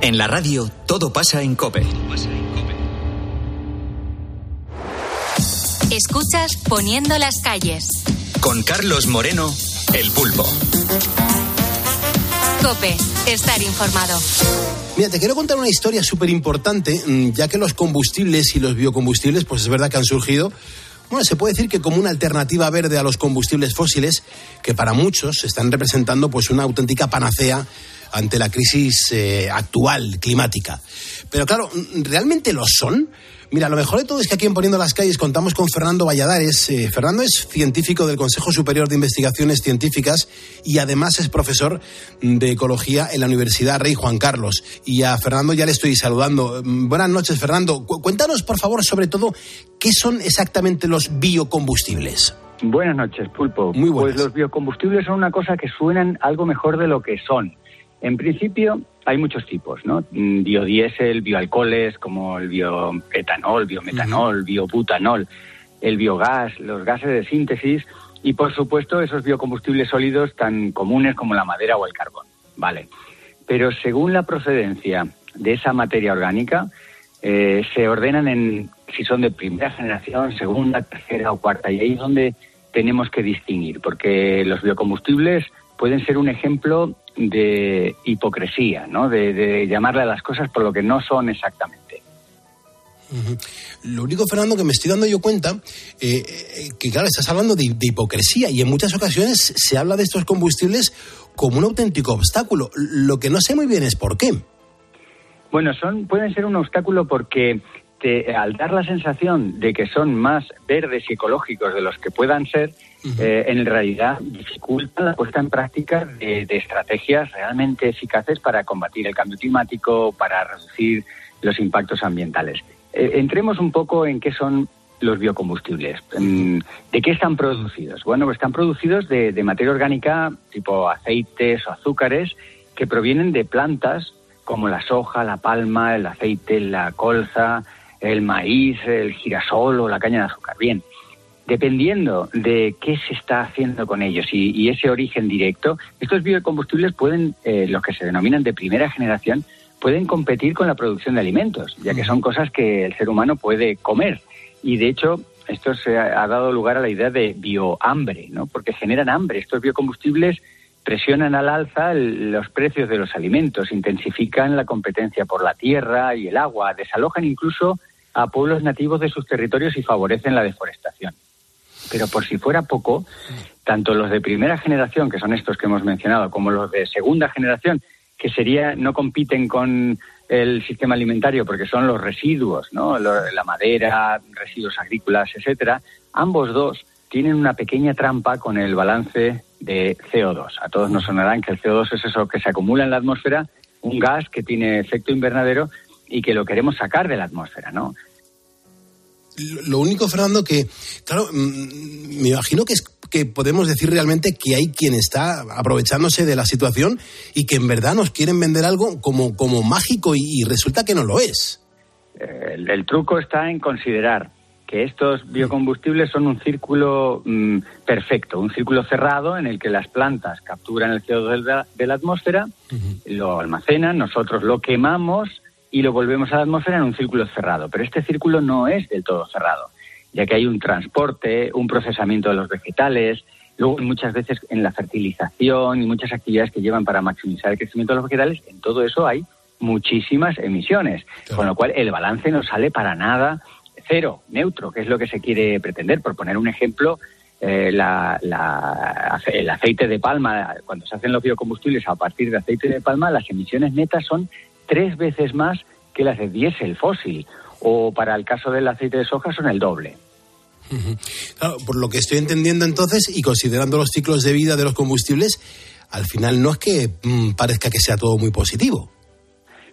En la radio, todo pasa en COPE. Escuchas Poniendo las calles. Con Carlos Moreno, El Pulpo. Cope, estar informado. Mira, te quiero contar una historia súper importante, mm, ya que los combustibles y los biocombustibles, pues es verdad que han surgido bueno, se puede decir que como una alternativa verde a los combustibles fósiles, que para muchos están representando pues una auténtica panacea ante la crisis eh, actual climática. Pero claro, ¿realmente lo son? Mira, lo mejor de todo es que aquí en Poniendo las Calles contamos con Fernando Valladares. Eh, Fernando es científico del Consejo Superior de Investigaciones Científicas y además es profesor de Ecología en la Universidad Rey Juan Carlos. Y a Fernando ya le estoy saludando. Mm, buenas noches, Fernando. cuéntanos, por favor, sobre todo, ¿qué son exactamente los biocombustibles? Buenas noches, Pulpo. Muy buenas. Pues los biocombustibles son una cosa que suenan algo mejor de lo que son. En principio, hay muchos tipos, ¿no? Mm, biodiesel, bioalcoholes, como el bioetanol, biometanol, biobutanol, el biogás, los gases de síntesis y, por supuesto, esos biocombustibles sólidos tan comunes como la madera o el carbón, ¿vale? Pero según la procedencia de esa materia orgánica, eh, se ordenan en si son de primera generación, segunda, tercera o cuarta, y ahí es donde tenemos que distinguir, porque los biocombustibles pueden ser un ejemplo de hipocresía, ¿no? De, llamarle a las cosas por lo que no son exactamente. Lo único, Fernando, que me estoy dando yo cuenta, eh, eh, que claro, estás hablando de, hipocresía y en muchas ocasiones se habla de estos combustibles como un auténtico obstáculo. Lo que no sé muy bien es por qué. Bueno, son, pueden ser un obstáculo porque al dar la sensación de que son más verdes y ecológicos de los que puedan ser, eh, en realidad dificultan la puesta en práctica de, estrategias realmente eficaces para combatir el cambio climático, para reducir los impactos ambientales. Eh, entremos un poco en qué son los biocombustibles. ¿De qué están producidos? Bueno, pues están producidos de, de materia orgánica tipo aceites o azúcares que provienen de plantas como la soja, la palma, el aceite, la colza, el maíz, el girasol o la caña de azúcar. Bien, dependiendo de qué se está haciendo con ellos y, ese origen directo, estos biocombustibles pueden, eh, los que se denominan de primera generación, pueden competir con la producción de alimentos, ya que son cosas que el ser humano puede comer. Y de hecho, esto se ha, dado lugar a la idea de biohambre, ¿no? Porque generan hambre. Estos biocombustibles presionan al alza los precios de los alimentos, intensifican la competencia por la tierra y el agua, desalojan incluso a pueblos nativos de sus territorios y favorecen la deforestación. Pero por si fuera poco, tanto los de primera generación, que son estos que hemos mencionado, como los de segunda generación, que sería no compiten con el sistema alimentario porque son los residuos, ¿no? la madera, residuos agrícolas, etcétera. Ambos dos tienen una pequeña trampa con el balance de CO2. A todos nos sonarán que el CO2 es eso que se acumula en la atmósfera, un gas que tiene efecto invernadero y que lo queremos sacar de la atmósfera, ¿no? Lo único, Fernando, que, claro, mm, me imagino que es que podemos decir realmente que hay quien está aprovechándose de la situación y que en verdad nos quieren vender algo como, como mágico y, resulta que no lo es. El, truco está en considerar que estos biocombustibles son un círculo mm, perfecto, un círculo cerrado en el que las plantas capturan el CO2 de la, atmósfera, lo almacenan, nosotros lo quemamos y lo volvemos a la atmósfera en un círculo cerrado. Pero este círculo no es del todo cerrado ya que hay un transporte, un procesamiento de los vegetales, luego muchas veces en la fertilización y muchas actividades que llevan para maximizar el crecimiento de los vegetales, en todo eso hay muchísimas emisiones, con lo cual el balance no sale para nada cero, neutro, que es lo que se quiere pretender. Por poner un ejemplo, eh, el aceite de palma, cuando se hacen los biocombustibles a partir de aceite de palma, las emisiones netas son tres veces más que las de diésel fósil o para el caso del aceite de soja son el doble. Claro, por lo que estoy entendiendo entonces y considerando los ciclos de vida de los combustibles, al final no es que mm, parezca que sea todo muy positivo.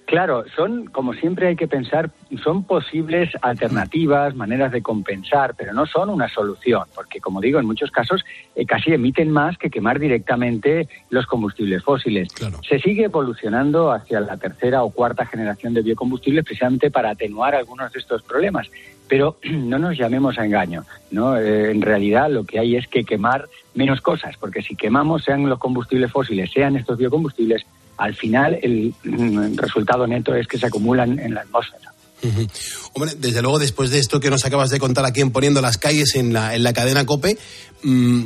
Claro, son, como siempre hay que pensar, son posibles alternativas, maneras de compensar, pero no son una solución, porque como digo, en muchos casos eh, casi emiten más que quemar directamente los combustibles fósiles. Se sigue evolucionando hacia la tercera o cuarta generación de biocombustibles precisamente para atenuar algunos de estos problemas, pero no nos llamemos a engaño, ¿no? Eh, en realidad lo que hay es que quemar menos cosas, porque si quemamos sean los combustibles fósiles, sean estos biocombustibles, al final el, mm, resultado neto es que se acumulan en la atmósfera. Hombre, desde luego, después de esto que nos acabas de contar aquí en Poniendo las Calles en la, en la cadena COPE, mm,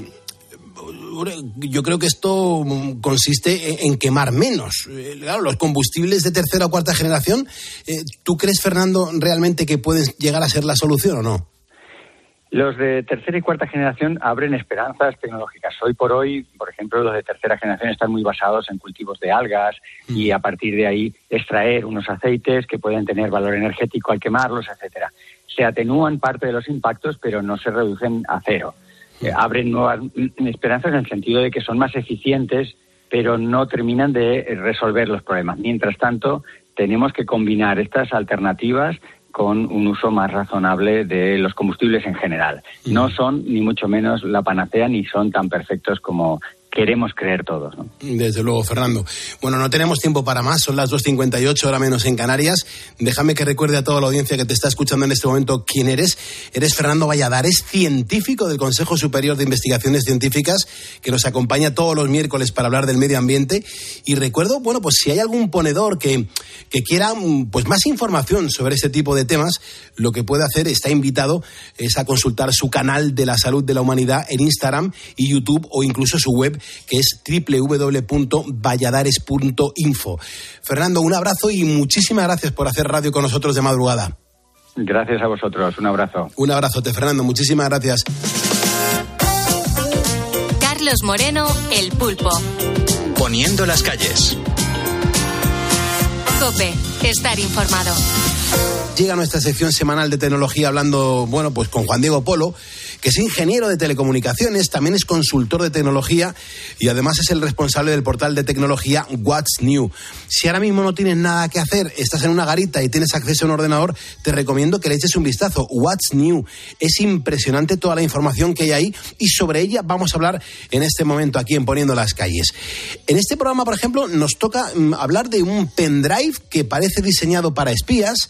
yo creo que esto consiste en quemar menos. Eh, claro, los combustibles de tercera o cuarta generación, eh, ¿tú crees, Fernando, realmente que pueden llegar a ser la solución o no? Los de tercera y cuarta generación abren esperanzas tecnológicas. Hoy por hoy, por ejemplo, los de tercera generación están muy basados en cultivos de algas y mm. a partir de ahí extraer unos aceites que pueden tener valor energético al quemarlos, etcétera. Se atenúan parte de los impactos, pero no se reducen a cero. Mm. Eh, abren nuevas esperanzas en el sentido de que son más eficientes, pero no terminan de resolver los problemas. Mientras tanto, tenemos que combinar estas alternativas con un uso más razonable de los combustibles en general. No son ni mucho menos la panacea ni son tan perfectos como queremos creer todos. Desde luego, Fernando. Bueno, no tenemos tiempo para más, son las 2.58, hora menos en Canarias. Déjame que recuerde a toda la audiencia que te está escuchando en este momento quién eres. Eres Fernando Valladares, científico del Consejo Superior de Investigaciones Científicas, que nos acompaña todos los miércoles para hablar del medio ambiente. Y recuerdo, bueno, pues si hay algún ponedor que, que quiera pues más información sobre este tipo de temas, lo que puede hacer, está invitado, es a consultar su canal de la salud de la humanidad en Instagram y YouTube o incluso su web que es www.valladares.info. Fernando, un abrazo y muchísimas gracias por hacer radio con nosotros de madrugada. Gracias a vosotros, un abrazo. Un abrazote, Fernando, muchísimas gracias. Carlos Moreno, El Pulpo. Poniendo las calles. Cope, estar informado. Llega nuestra sección semanal de tecnología hablando, bueno, pues con Juan Diego Polo que es ingeniero de telecomunicaciones, también es consultor de tecnología y además es el responsable del portal de tecnología What's New. Si ahora mismo no tienes nada que hacer, estás en una garita y tienes acceso a un ordenador, te recomiendo que le eches un vistazo. What's New. Es impresionante toda la información que hay ahí y sobre ella vamos a hablar en este momento aquí en Poniendo las Calles. En este programa, por ejemplo, nos toca mm, hablar de un pendrive que parece diseñado para espías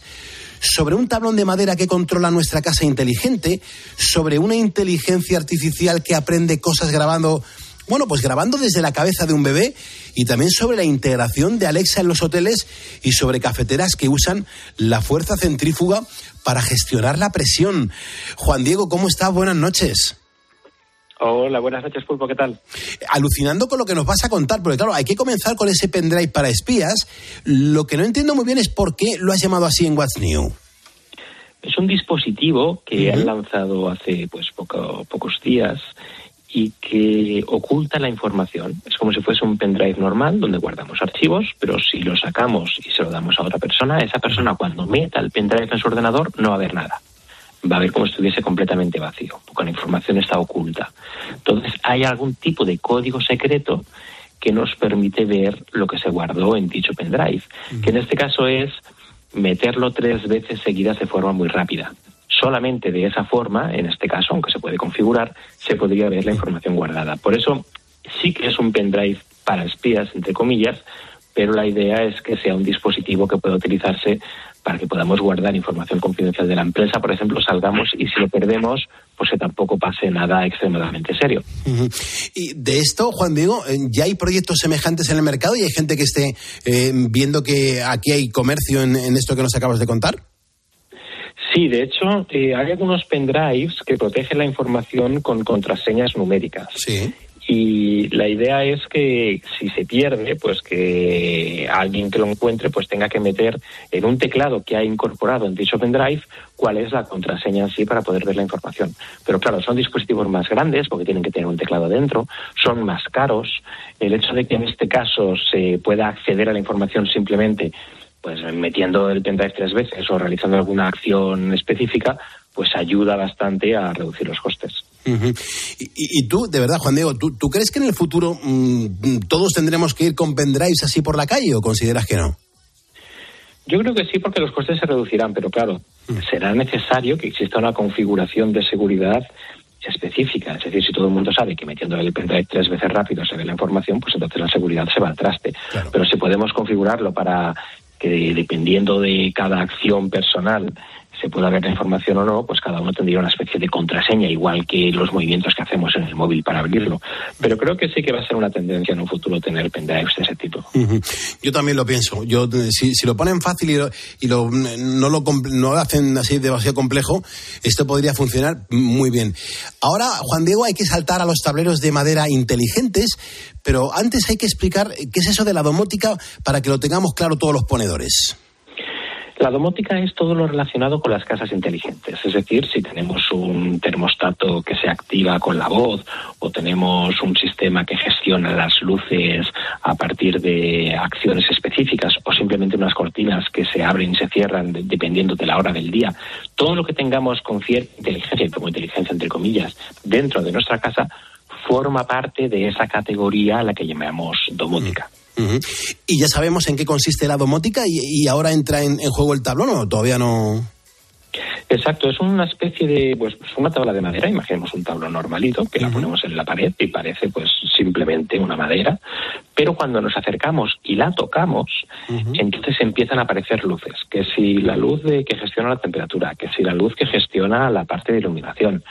sobre un tablón de madera que controla nuestra casa inteligente, sobre una inteligencia artificial que aprende cosas grabando Bueno, pues grabando desde la cabeza de un bebé y también sobre la integración de Alexa en los hoteles y sobre cafeteras que usan la fuerza centrífuga para gestionar la presión. Juan Diego, ¿cómo estás? Buenas noches. Hola, buenas noches, Pulpo, ¿qué tal? Alucinando con lo que nos vas a contar, porque claro, hay que comenzar con ese pendrive para espías. Lo que no entiendo muy bien es por qué lo has llamado así en What's New. Es un dispositivo que han lanzado hace pues poco, pocos días y que oculta la información. Es como si fuese un pendrive normal donde guardamos archivos, pero si lo sacamos y se lo damos a otra persona, esa persona cuando meta el pendrive en su ordenador no va a ver nada. Va a ver como si estuviese completamente vacío, porque la información está oculta. Entonces hay algún tipo de código secreto que nos permite ver lo que se guardó en dicho pendrive, que en este caso es meterlo tres veces seguidas de forma muy rápida solamente de esa forma, en este caso, aunque se puede configurar, se podría ver la información guardada. Por eso sí que es un pendrive para espías, entre comillas, pero la idea es que sea un dispositivo que pueda utilizarse para que podamos guardar información confidencial de la empresa, por ejemplo, salgamos y si lo perdemos, pues que tampoco pase nada extremadamente serio. Y de esto, Juan Diego, eh, ¿ya hay proyectos semejantes en el mercado y hay gente que esté eh, viendo que aquí hay comercio en esto que nos acabas de contar? Sí, de hecho, eh, hay algunos pendrives que protegen la información con contraseñas numéricas. Sí. Y la idea es que si se pierde, pues que alguien que lo encuentre pues tenga que meter en un teclado que ha incorporado en dicho pendrive cuál es la contraseña en sí para poder ver la información. Pero claro, son dispositivos más grandes porque tienen que tener un teclado dentro, son más caros. El hecho de que en este caso se pueda acceder a la información simplemente pues metiendo el pendrive tres veces o realizando alguna acción específica, pues ayuda bastante a reducir los costes. Y, tú, de verdad, Juan Diego, ¿tú, crees que en el futuro mm, todos tendremos que ir con pendrives así por la calle o consideras que no? Yo creo que sí, porque los costes se reducirán, pero claro, será necesario que exista una configuración de seguridad específica. Es decir, si todo el mundo sabe que metiendo el pendrive tres veces rápido se ve la información, pues entonces la seguridad se va al traste. Pero si podemos configurarlo para que dependiendo de cada acción personal se pueda ver la información o no, pues cada uno tendría una especie de contraseña, igual que los movimientos que hacemos en el móvil para abrirlo. Pero creo que sí que va a ser una tendencia en un futuro tener pendrives de ese tipo. Yo también lo pienso. Yo si, lo ponen fácil y, y lo, no lo no hacen así demasiado complejo, esto podría funcionar muy bien. Ahora, Juan Diego, hay que saltar a los tableros de madera inteligentes, pero antes hay que explicar qué es eso de la domótica para que lo tengamos claro todos los ponedores. La domótica es todo lo relacionado con las casas inteligentes, es decir, si tenemos un termostato que se activa con la voz o tenemos un sistema que gestiona las luces a partir de acciones específicas o simplemente unas cortinas que se abren y se cierran dependiendo de la hora del día, todo lo que tengamos con cierta inteligencia, como inteligencia entre comillas, dentro de nuestra casa, forma parte de esa categoría a la que llamamos domótica. Y ya sabemos en qué consiste la domótica y, ahora entra en, juego el tablón o todavía no. Exacto, es una especie de, pues, una tabla de madera, imaginemos un tablón normalito, que la ponemos en la pared y parece pues simplemente una madera, pero cuando nos acercamos y la tocamos, entonces empiezan a aparecer luces, que si la luz de, que gestiona la temperatura, que si la luz que gestiona la parte de iluminación,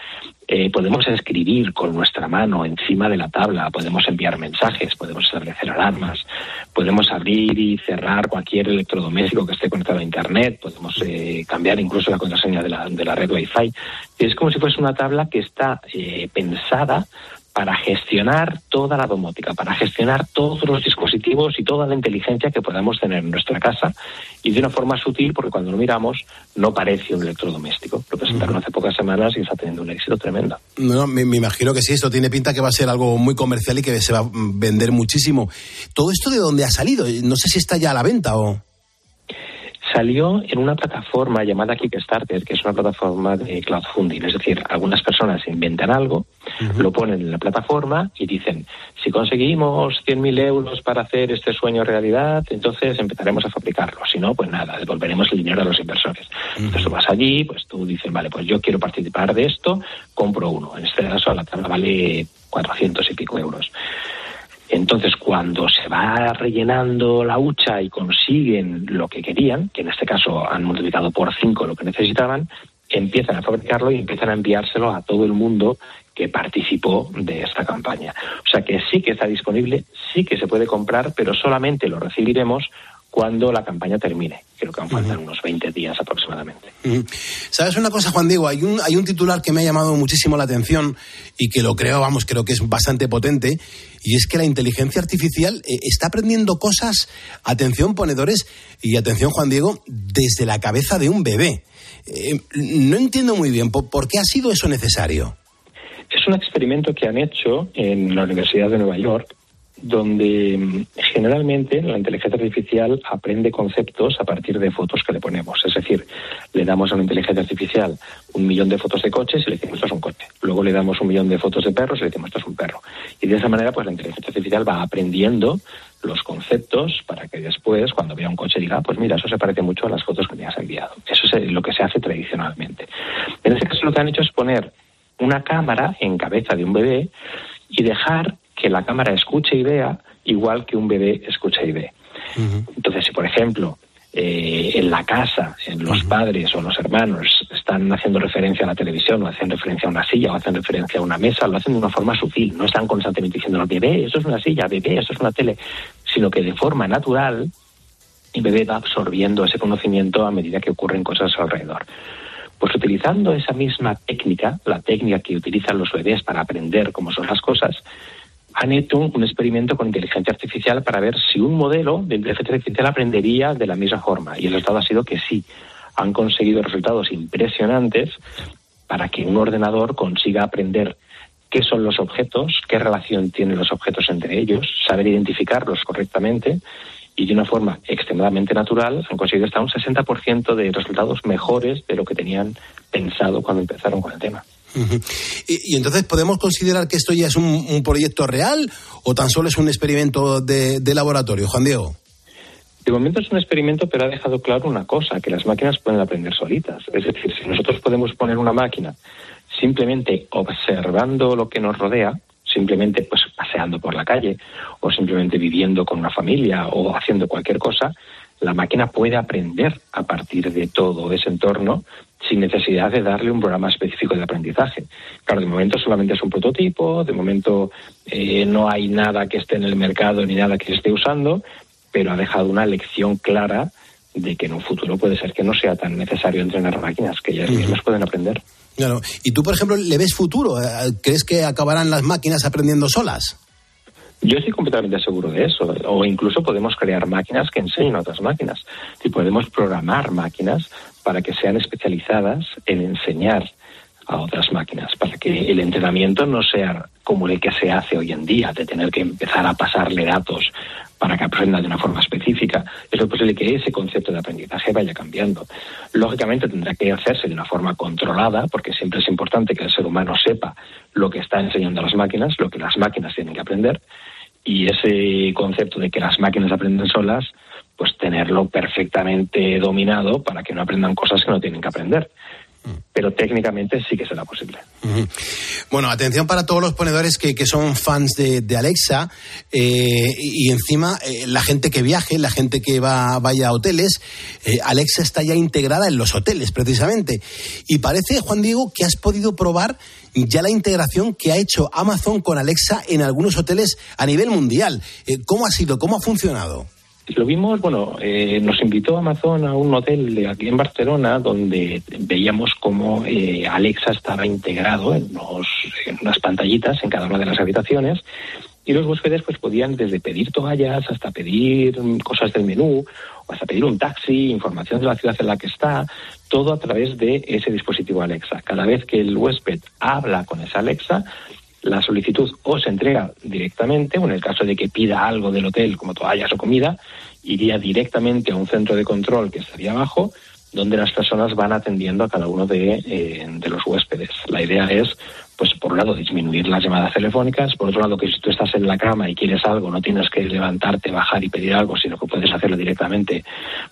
eh, podemos escribir con nuestra mano encima de la tabla, podemos enviar mensajes, podemos establecer alarmas, podemos abrir y cerrar cualquier electrodoméstico que esté conectado a Internet, podemos eh, cambiar incluso la contraseña de la, de la red Wi-Fi. Es como si fuese una tabla que está eh, pensada para gestionar toda la domótica, para gestionar todos los dispositivos y toda la inteligencia que podamos tener en nuestra casa y de una forma sutil, porque cuando lo miramos no parece un electrodoméstico. Lo presentaron hace pocas semanas y está teniendo un éxito tremendo. No, me, me, imagino que sí, esto tiene pinta que va a ser algo muy comercial y que se va a vender muchísimo. ¿Todo esto de dónde ha salido? No sé si está ya a la venta o salió en una plataforma llamada Kickstarter, que es una plataforma de crowdfunding. Es decir, algunas personas inventan algo, lo ponen en la plataforma y dicen, si conseguimos 100.000 euros para hacer este sueño realidad, entonces empezaremos a fabricarlo. Si no, pues nada, devolveremos el dinero a los inversores. Entonces tú vas allí, pues tú dices, vale, pues yo quiero participar de esto, compro uno. En este caso la tabla vale 400 y pico euros. Entonces, cuando se va rellenando la hucha y consiguen lo que querían, que en este caso han multiplicado por cinco lo que necesitaban, empiezan a fabricarlo y empiezan a enviárselo a todo el mundo que participó de esta campaña. O sea que sí que está disponible, sí que se puede comprar, pero solamente lo recibiremos cuando la campaña termine. Creo que aún faltan unos 20 días aproximadamente. ¿Sabes una cosa, Juan Diego? Hay un, hay un titular que me ha llamado muchísimo la atención y que lo creo, vamos, creo que es bastante potente, y es que la inteligencia artificial eh, está aprendiendo cosas, atención ponedores y atención Juan Diego, desde la cabeza de un bebé. Eh, no entiendo muy bien, ¿por qué ha sido eso necesario? Es un experimento que han hecho en la Universidad de Nueva York donde mm, generalmente la inteligencia artificial aprende conceptos a partir de fotos que le ponemos. Es decir, le damos a una inteligencia artificial un millón de fotos de coches y le decimos esto es un coche. Luego le damos un millón de fotos de perros y le decimos esto es un perro. Y de esa manera, pues la inteligencia artificial va aprendiendo los conceptos para que después, cuando vea un coche, diga, pues mira, eso se parece mucho a las fotos que me has enviado. Eso es lo que se hace tradicionalmente. En este caso lo que han hecho es poner una cámara en cabeza de un bebé y dejar que la cámara escuche y vea igual que un bebé escucha y ve. Entonces, si por ejemplo eh, en la casa, en los padres o los hermanos están haciendo referencia a la televisión o hacen referencia a una silla o hacen referencia a una mesa, lo hacen de una forma sutil, no están constantemente diciendo, bebé, eso es una silla, bebé, eso es una tele, sino que de forma natural el bebé va absorbiendo ese conocimiento a medida que ocurren cosas alrededor. Pues utilizando esa misma técnica, la técnica que utilizan los bebés para aprender cómo son las cosas, han hecho un experimento con inteligencia artificial para ver si un modelo de inteligencia artificial aprendería de la misma forma. Y el resultado ha sido que sí. Han conseguido resultados impresionantes para que un ordenador consiga aprender qué son los objetos, qué relación tienen los objetos entre ellos, saber identificarlos correctamente y de una forma extremadamente natural han conseguido hasta un 60% de resultados mejores de lo que tenían pensado cuando empezaron con el tema y, entonces, ¿podemos considerar que esto ya es un, proyecto real o tan solo es un experimento de, laboratorio, Juan Diego? De momento es un experimento, pero ha dejado claro una cosa, que las máquinas pueden aprender solitas. Es decir, si nosotros podemos poner una máquina simplemente observando lo que nos rodea, simplemente pues paseando por la calle o simplemente viviendo con una familia o haciendo cualquier cosa, la máquina puede aprender a partir de todo ese entorno sin necesidad de darle un programa específico de aprendizaje. Claro, de momento solamente es un prototipo, de momento eh, no hay nada que esté en el mercado ni nada que se esté usando, pero ha dejado una lección clara de que en un futuro puede ser que no sea tan necesario entrenar máquinas, que ellas mismas pueden aprender. Claro. ¿Y tú, por ejemplo, le ves futuro? Eh, ¿Crees que acabarán las máquinas aprendiendo solas? Yo estoy completamente seguro de eso. O incluso podemos crear máquinas que enseñen a otras máquinas. Y podemos programar máquinas para que sean especializadas en enseñar a otras máquinas, para que el entrenamiento no sea como el que se hace hoy en día, de tener que empezar a pasarle datos para que aprenda de una forma específica. Es posible que ese concepto de aprendizaje vaya cambiando. Lógicamente tendrá que hacerse de una forma controlada, porque siempre es importante que el ser humano sepa lo que está enseñando a las máquinas, lo que las máquinas tienen que aprender, y ese concepto de que las máquinas aprenden solas, pues tenerlo perfectamente dominado para que no aprendan cosas que no tienen que aprender. Pero técnicamente sí que será posible. Bueno, atención para todos los ponedores que, son fans de, Alexa eh, y encima eh, la gente que viaje, la gente que va, vaya a hoteles, eh, Alexa está ya integrada en los hoteles precisamente. Y parece, Juan Diego, que has podido probar ya la integración que ha hecho Amazon con Alexa en algunos hoteles a nivel mundial. ¿Cómo ha sido? ¿Cómo ha funcionado? Lo vimos, bueno, eh, nos invitó Amazon a un hotel de aquí en Barcelona donde veíamos cómo eh, Alexa estaba integrado en, en unas pantallitas en cada una de las habitaciones y los huéspedes pues podían desde pedir toallas hasta pedir cosas del menú o hasta pedir un taxi, información de la ciudad en la que está, todo a través de ese dispositivo Alexa. Cada vez que el huésped habla con esa Alexa, la solicitud o se entrega directamente, o en el caso de que pida algo del hotel, como toallas o comida, iría directamente a un centro de control que estaría abajo, donde las personas van atendiendo a cada uno de, eh, de los huéspedes. La idea es pues por un lado disminuir las llamadas telefónicas, por otro lado que si tú estás en la cama y quieres algo, no tienes que levantarte, bajar y pedir algo, sino que puedes hacerlo directamente,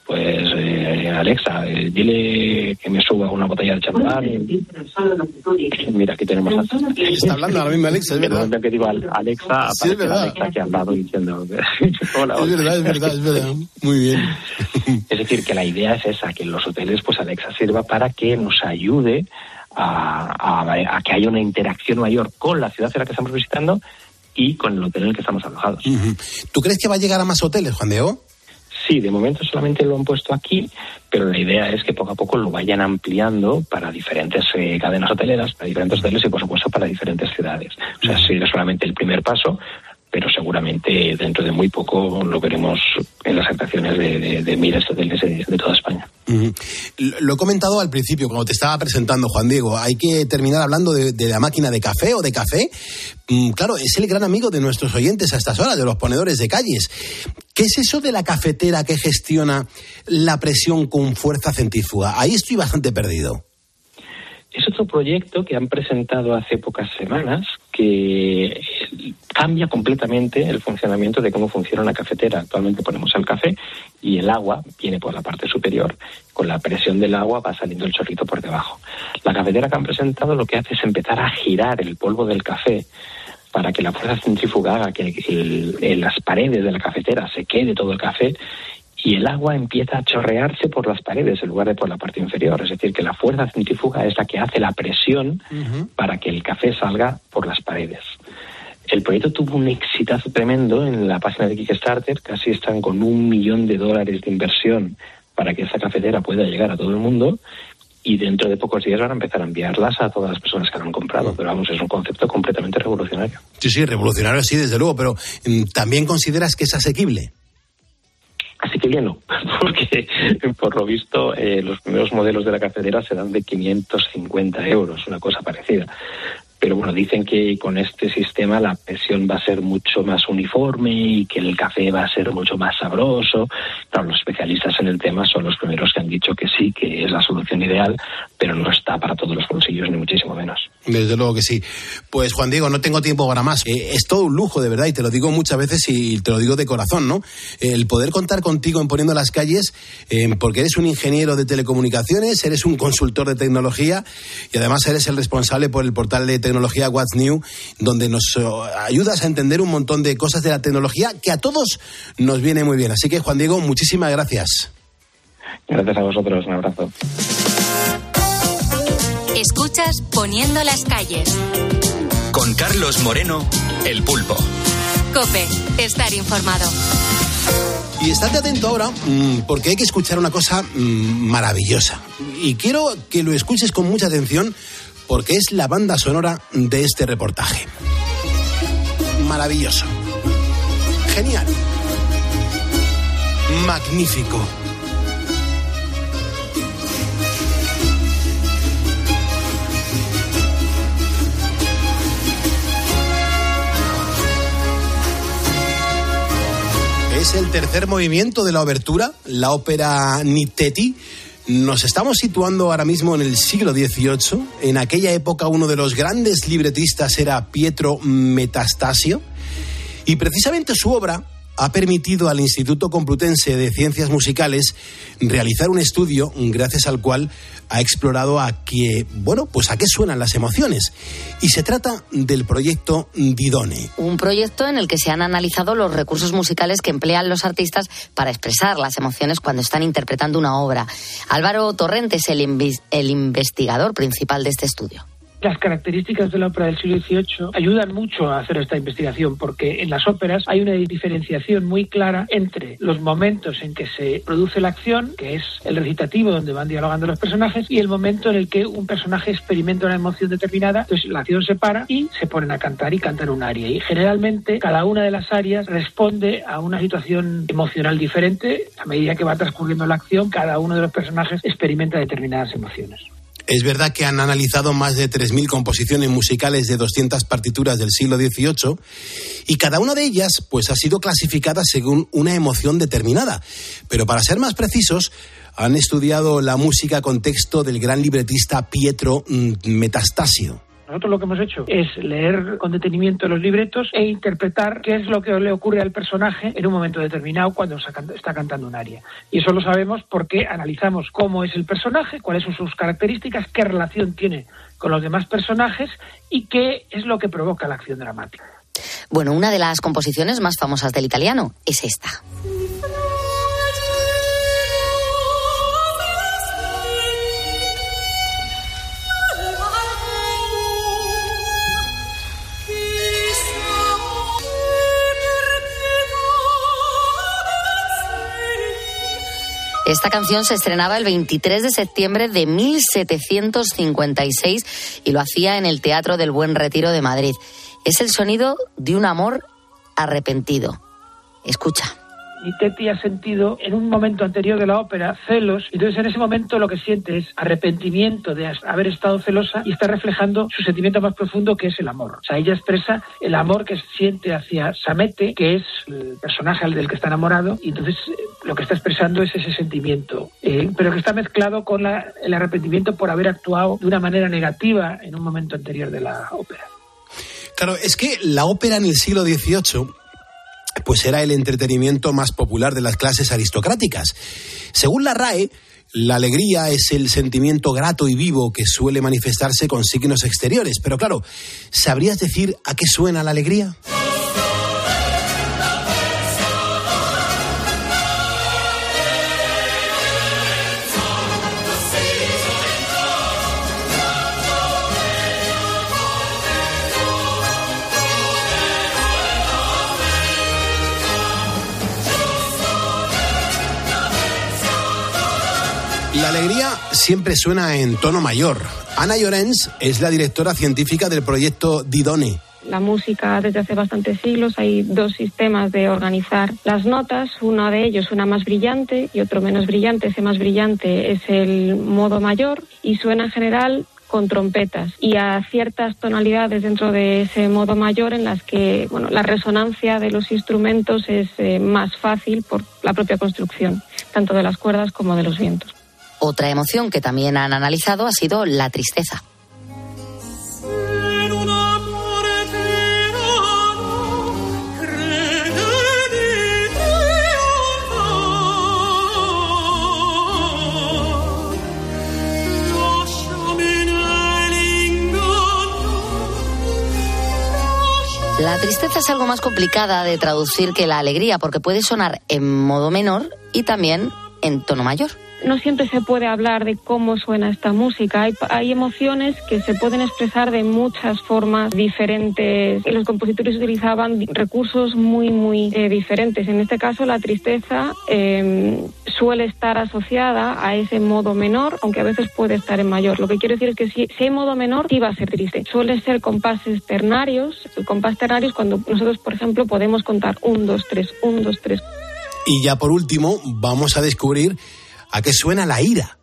pues eh, Alexa, eh, dile que me suba una botella de champán. Mira, aquí tenemos a... Está hablando ahora mismo Alexa, es verdad. que digo Alexa, Sí, es verdad. Alexa que ha hablado diciendo... Hola, Es verdad, es verdad, es verdad. Muy bien. Es decir, que la idea es esa, que en los hoteles pues Alexa sirva para que nos ayude a, a- a que haya una interacción mayor con la ciudad en la que estamos visitando y con el hotel en el que estamos alojados. ¿Tú crees que va a llegar a más hoteles, Juan Diego? Sí, de momento solamente lo han puesto aquí, pero la idea es que poco a poco lo vayan ampliando para diferentes eh, cadenas hoteleras, para diferentes hoteles y por supuesto para diferentes ciudades. O sea, sería solamente el primer paso, pero seguramente dentro de muy poco lo veremos en las actuaciones de, de- de miles de de, de toda España. Lo he comentado al principio, cuando te estaba presentando, Juan Diego. Hay que terminar hablando de, de la máquina de café o de café. Mm, claro, es el gran amigo de nuestros oyentes a estas horas, de los ponedores de calles. ¿Qué es eso de la cafetera que gestiona la presión con fuerza centrífuga? Ahí estoy bastante perdido. Es otro proyecto que han presentado hace pocas semanas que cambia completamente el funcionamiento de cómo funciona una cafetera. Actualmente ponemos el café y el agua viene por la parte superior. Con la presión del agua va saliendo el chorrito por debajo. La cafetera que han presentado lo que hace es empezar a girar el polvo del café para que la fuerza centrífuga haga que el- las paredes de la cafetera se quede todo el café y el agua empieza a chorrearse por las paredes en lugar de por la parte inferior. Es decir, que la fuerza centrífuga es la que hace la presión para que el café salga por las paredes. El proyecto tuvo un exitazo tremendo en la página de Kickstarter, casi están con un millón de dólares de inversión para que esta cafetera pueda llegar a todo el mundo y dentro de pocos días van a empezar a enviarlas a todas las personas que lo han comprado. Pero vamos, es un concepto completamente revolucionario. Sí, sí, revolucionario sí, desde luego, pero mm, ¿también consideras que es asequible? Así que bien, no, porque por lo visto eh, los primeros modelos de la cafetera se dan de 550 euros, una cosa parecida. Pero bueno, dicen que con este sistema la presión va a ser mucho más uniforme y que el café va a ser mucho más sabroso. Claro, los especialistas en el tema son los primeros que han dicho que sí, que es la solución ideal, pero no está para todos los bolsillos, ni muchísimo menos. Desde luego que sí. Pues Juan Diego, no tengo tiempo para más. Eh, es todo un lujo, de verdad, y te lo digo muchas veces y te lo digo de corazón, ¿no? El poder contar contigo en Poniendo las Calles, eh, porque eres un ingeniero de telecomunicaciones, eres un consultor de tecnología y además eres el responsable por el portal de tecnología What's New, donde nos eh, ayudas a entender un montón de cosas de la tecnología que a todos nos viene muy bien. Así que, Juan Diego, muchísimas gracias. Gracias a vosotros, un abrazo. Escuchas Poniendo las calles. Con Carlos Moreno, El Pulpo. Cope, estar informado. Y estate atento ahora, mm, porque hay que escuchar una cosa mm, maravillosa. Y quiero que lo escuches con mucha atención, porque es la banda sonora de este reportaje. Maravilloso. Genial. Magnífico. Es el tercer movimiento de la obertura, la ópera Nitteti. Nos estamos situando ahora mismo en el siglo XVIII. En aquella época uno de los grandes libretistas era Pietro Metastasio. Y precisamente su obra ha permitido al Instituto Complutense de Ciencias Musicales realizar un estudio gracias al cual ha explorado a qué, bueno, pues a qué suenan las emociones. Y se trata del proyecto Didone. Un proyecto en el que se han analizado los recursos musicales que emplean los artistas para expresar las emociones cuando están interpretando una obra. Álvaro Torrente es el, el investigador principal de este estudio. Las características de la ópera del siglo XVIII ayudan mucho a hacer esta investigación porque en las óperas hay una diferenciación muy clara entre los momentos en que se produce la acción, que es el recitativo donde van dialogando los personajes, y el momento en el que un personaje experimenta una emoción determinada, entonces la acción se para y se ponen a cantar y cantan un aria. Y generalmente cada una de las arias responde a una situación emocional diferente. A medida que va transcurriendo la acción, cada uno de los personajes experimenta determinadas emociones. Es verdad que han analizado más de 3.000 composiciones musicales de 200 partituras del siglo XVIII y cada una de ellas pues ha sido clasificada según una emoción determinada. Pero para ser más precisos, han estudiado la música con texto del gran libretista Pietro mm, Metastasio. Nosotros lo que hemos hecho es leer con detenimiento los libretos e interpretar qué es lo que le ocurre al personaje en un momento determinado cuando está cantando un aria. Y eso lo sabemos porque analizamos cómo es el personaje, cuáles son sus características, qué relación tiene con los demás personajes y qué es lo que provoca la acción dramática. Bueno, una de las composiciones más famosas del italiano es esta. Esta canción se estrenaba el 23 de septiembre de 1756 y lo hacía en el Teatro del Buen Retiro de Madrid. Es el sonido de un amor arrepentido. Escucha y Teti ha sentido en un momento anterior de la ópera celos, entonces en ese momento lo que siente es arrepentimiento de haber estado celosa y está reflejando su sentimiento más profundo que es el amor. O sea, ella expresa el amor que siente hacia Samete, que es el personaje del que está enamorado, y entonces eh, lo que está expresando es ese sentimiento, eh, pero que está mezclado con el arrepentimiento por haber actuado de una manera negativa en un momento anterior de la ópera. Claro, es que la ópera en el siglo XVIII pues era el entretenimiento más popular de las clases aristocráticas. Según la RAE, la alegría es el sentimiento grato y vivo que suele manifestarse con signos exteriores. Pero claro, ¿sabrías decir a qué suena la alegría? Siempre suena en tono mayor. Ana Llorens es la directora científica del proyecto Didone. La música desde hace bastantes siglos hay dos sistemas de organizar las notas. Uno de ellos suena más brillante y otro menos brillante. Ese más brillante es el modo mayor y suena en general con trompetas y a ciertas tonalidades dentro de ese modo mayor en las que bueno, la resonancia de los instrumentos es eh, más fácil por la propia construcción, tanto de las cuerdas como de los vientos. Otra emoción que también han analizado ha sido la tristeza. La tristeza es algo más complicada de traducir que la alegría porque puede sonar en modo menor y también en tono mayor no siempre se puede hablar de cómo suena esta música. Hay, emociones que se pueden expresar de muchas formas diferentes. Los compositores utilizaban recursos muy, muy eh, diferentes. En este caso, la tristeza em, suele estar asociada a ese modo menor, aunque a veces puede estar en mayor. Lo que quiero decir es que si, hay modo menor, va a ser triste. Suele ser compases ternarios. El compás cuando nosotros, por ejemplo, podemos contar un, dos, tres, un, dos, tres. Y ya por último, vamos a descubrir a qué suena la ira.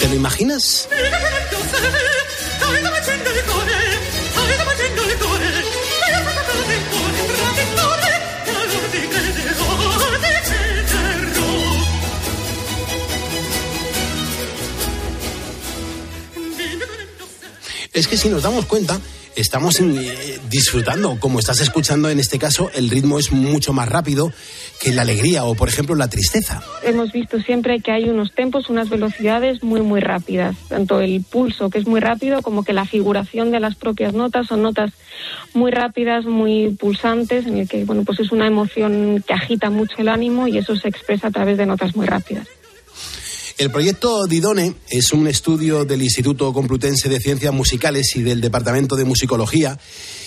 ¿Te lo imaginas? Es que si nos damos cuenta, estamos eh, disfrutando, como estás escuchando en este caso, el ritmo es mucho más rápido que la alegría o, por ejemplo, la tristeza. Hemos visto siempre que hay unos tempos, unas velocidades muy, muy rápidas. Tanto el pulso, que es muy rápido, como que la figuración de las propias notas son notas muy rápidas, muy pulsantes, en el que, bueno, pues es una emoción que agita mucho el ánimo y eso se expresa a través de notas muy rápidas. El proyecto Didone es un estudio del Instituto Complutense de Ciencias Musicales y del Departamento de Musicología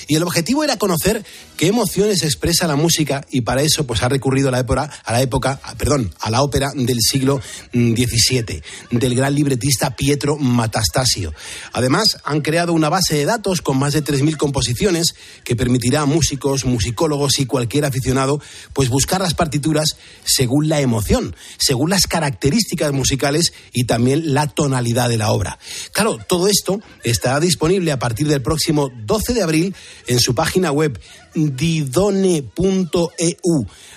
y el objetivo era conocer qué emociones expresa la música y para eso pues ha recurrido a la época, a la época, perdón, a la ópera del siglo XVII del gran libretista Pietro Matastasio. Además, han creado una base de datos con más de 3.000 composiciones que permitirá a músicos, musicólogos y cualquier aficionado pues buscar las partituras según la emoción, según las características musicales y también la tonalidad de la obra. Claro, todo esto estará disponible a partir del próximo 12 de abril en su página web didone.eu.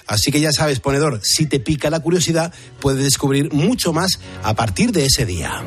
Así que ya sabes, ponedor, si te pica la curiosidad, puedes descubrir mucho más a partir de ese día.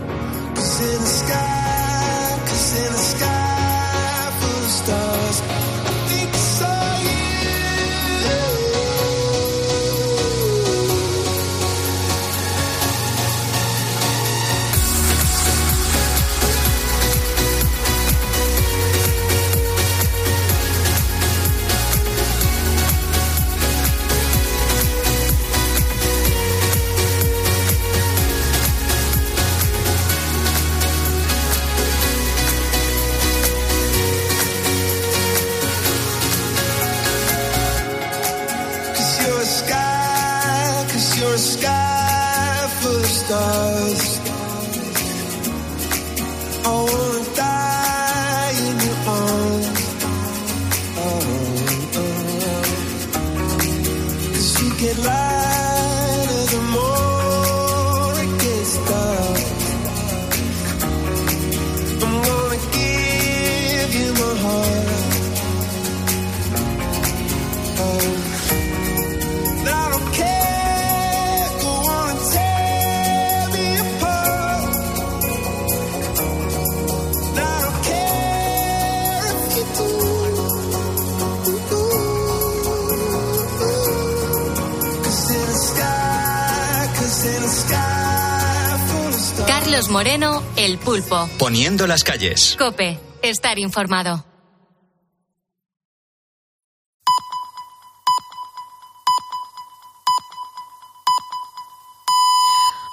Poniendo las calles. Cope. Estar informado.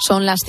Son las 5.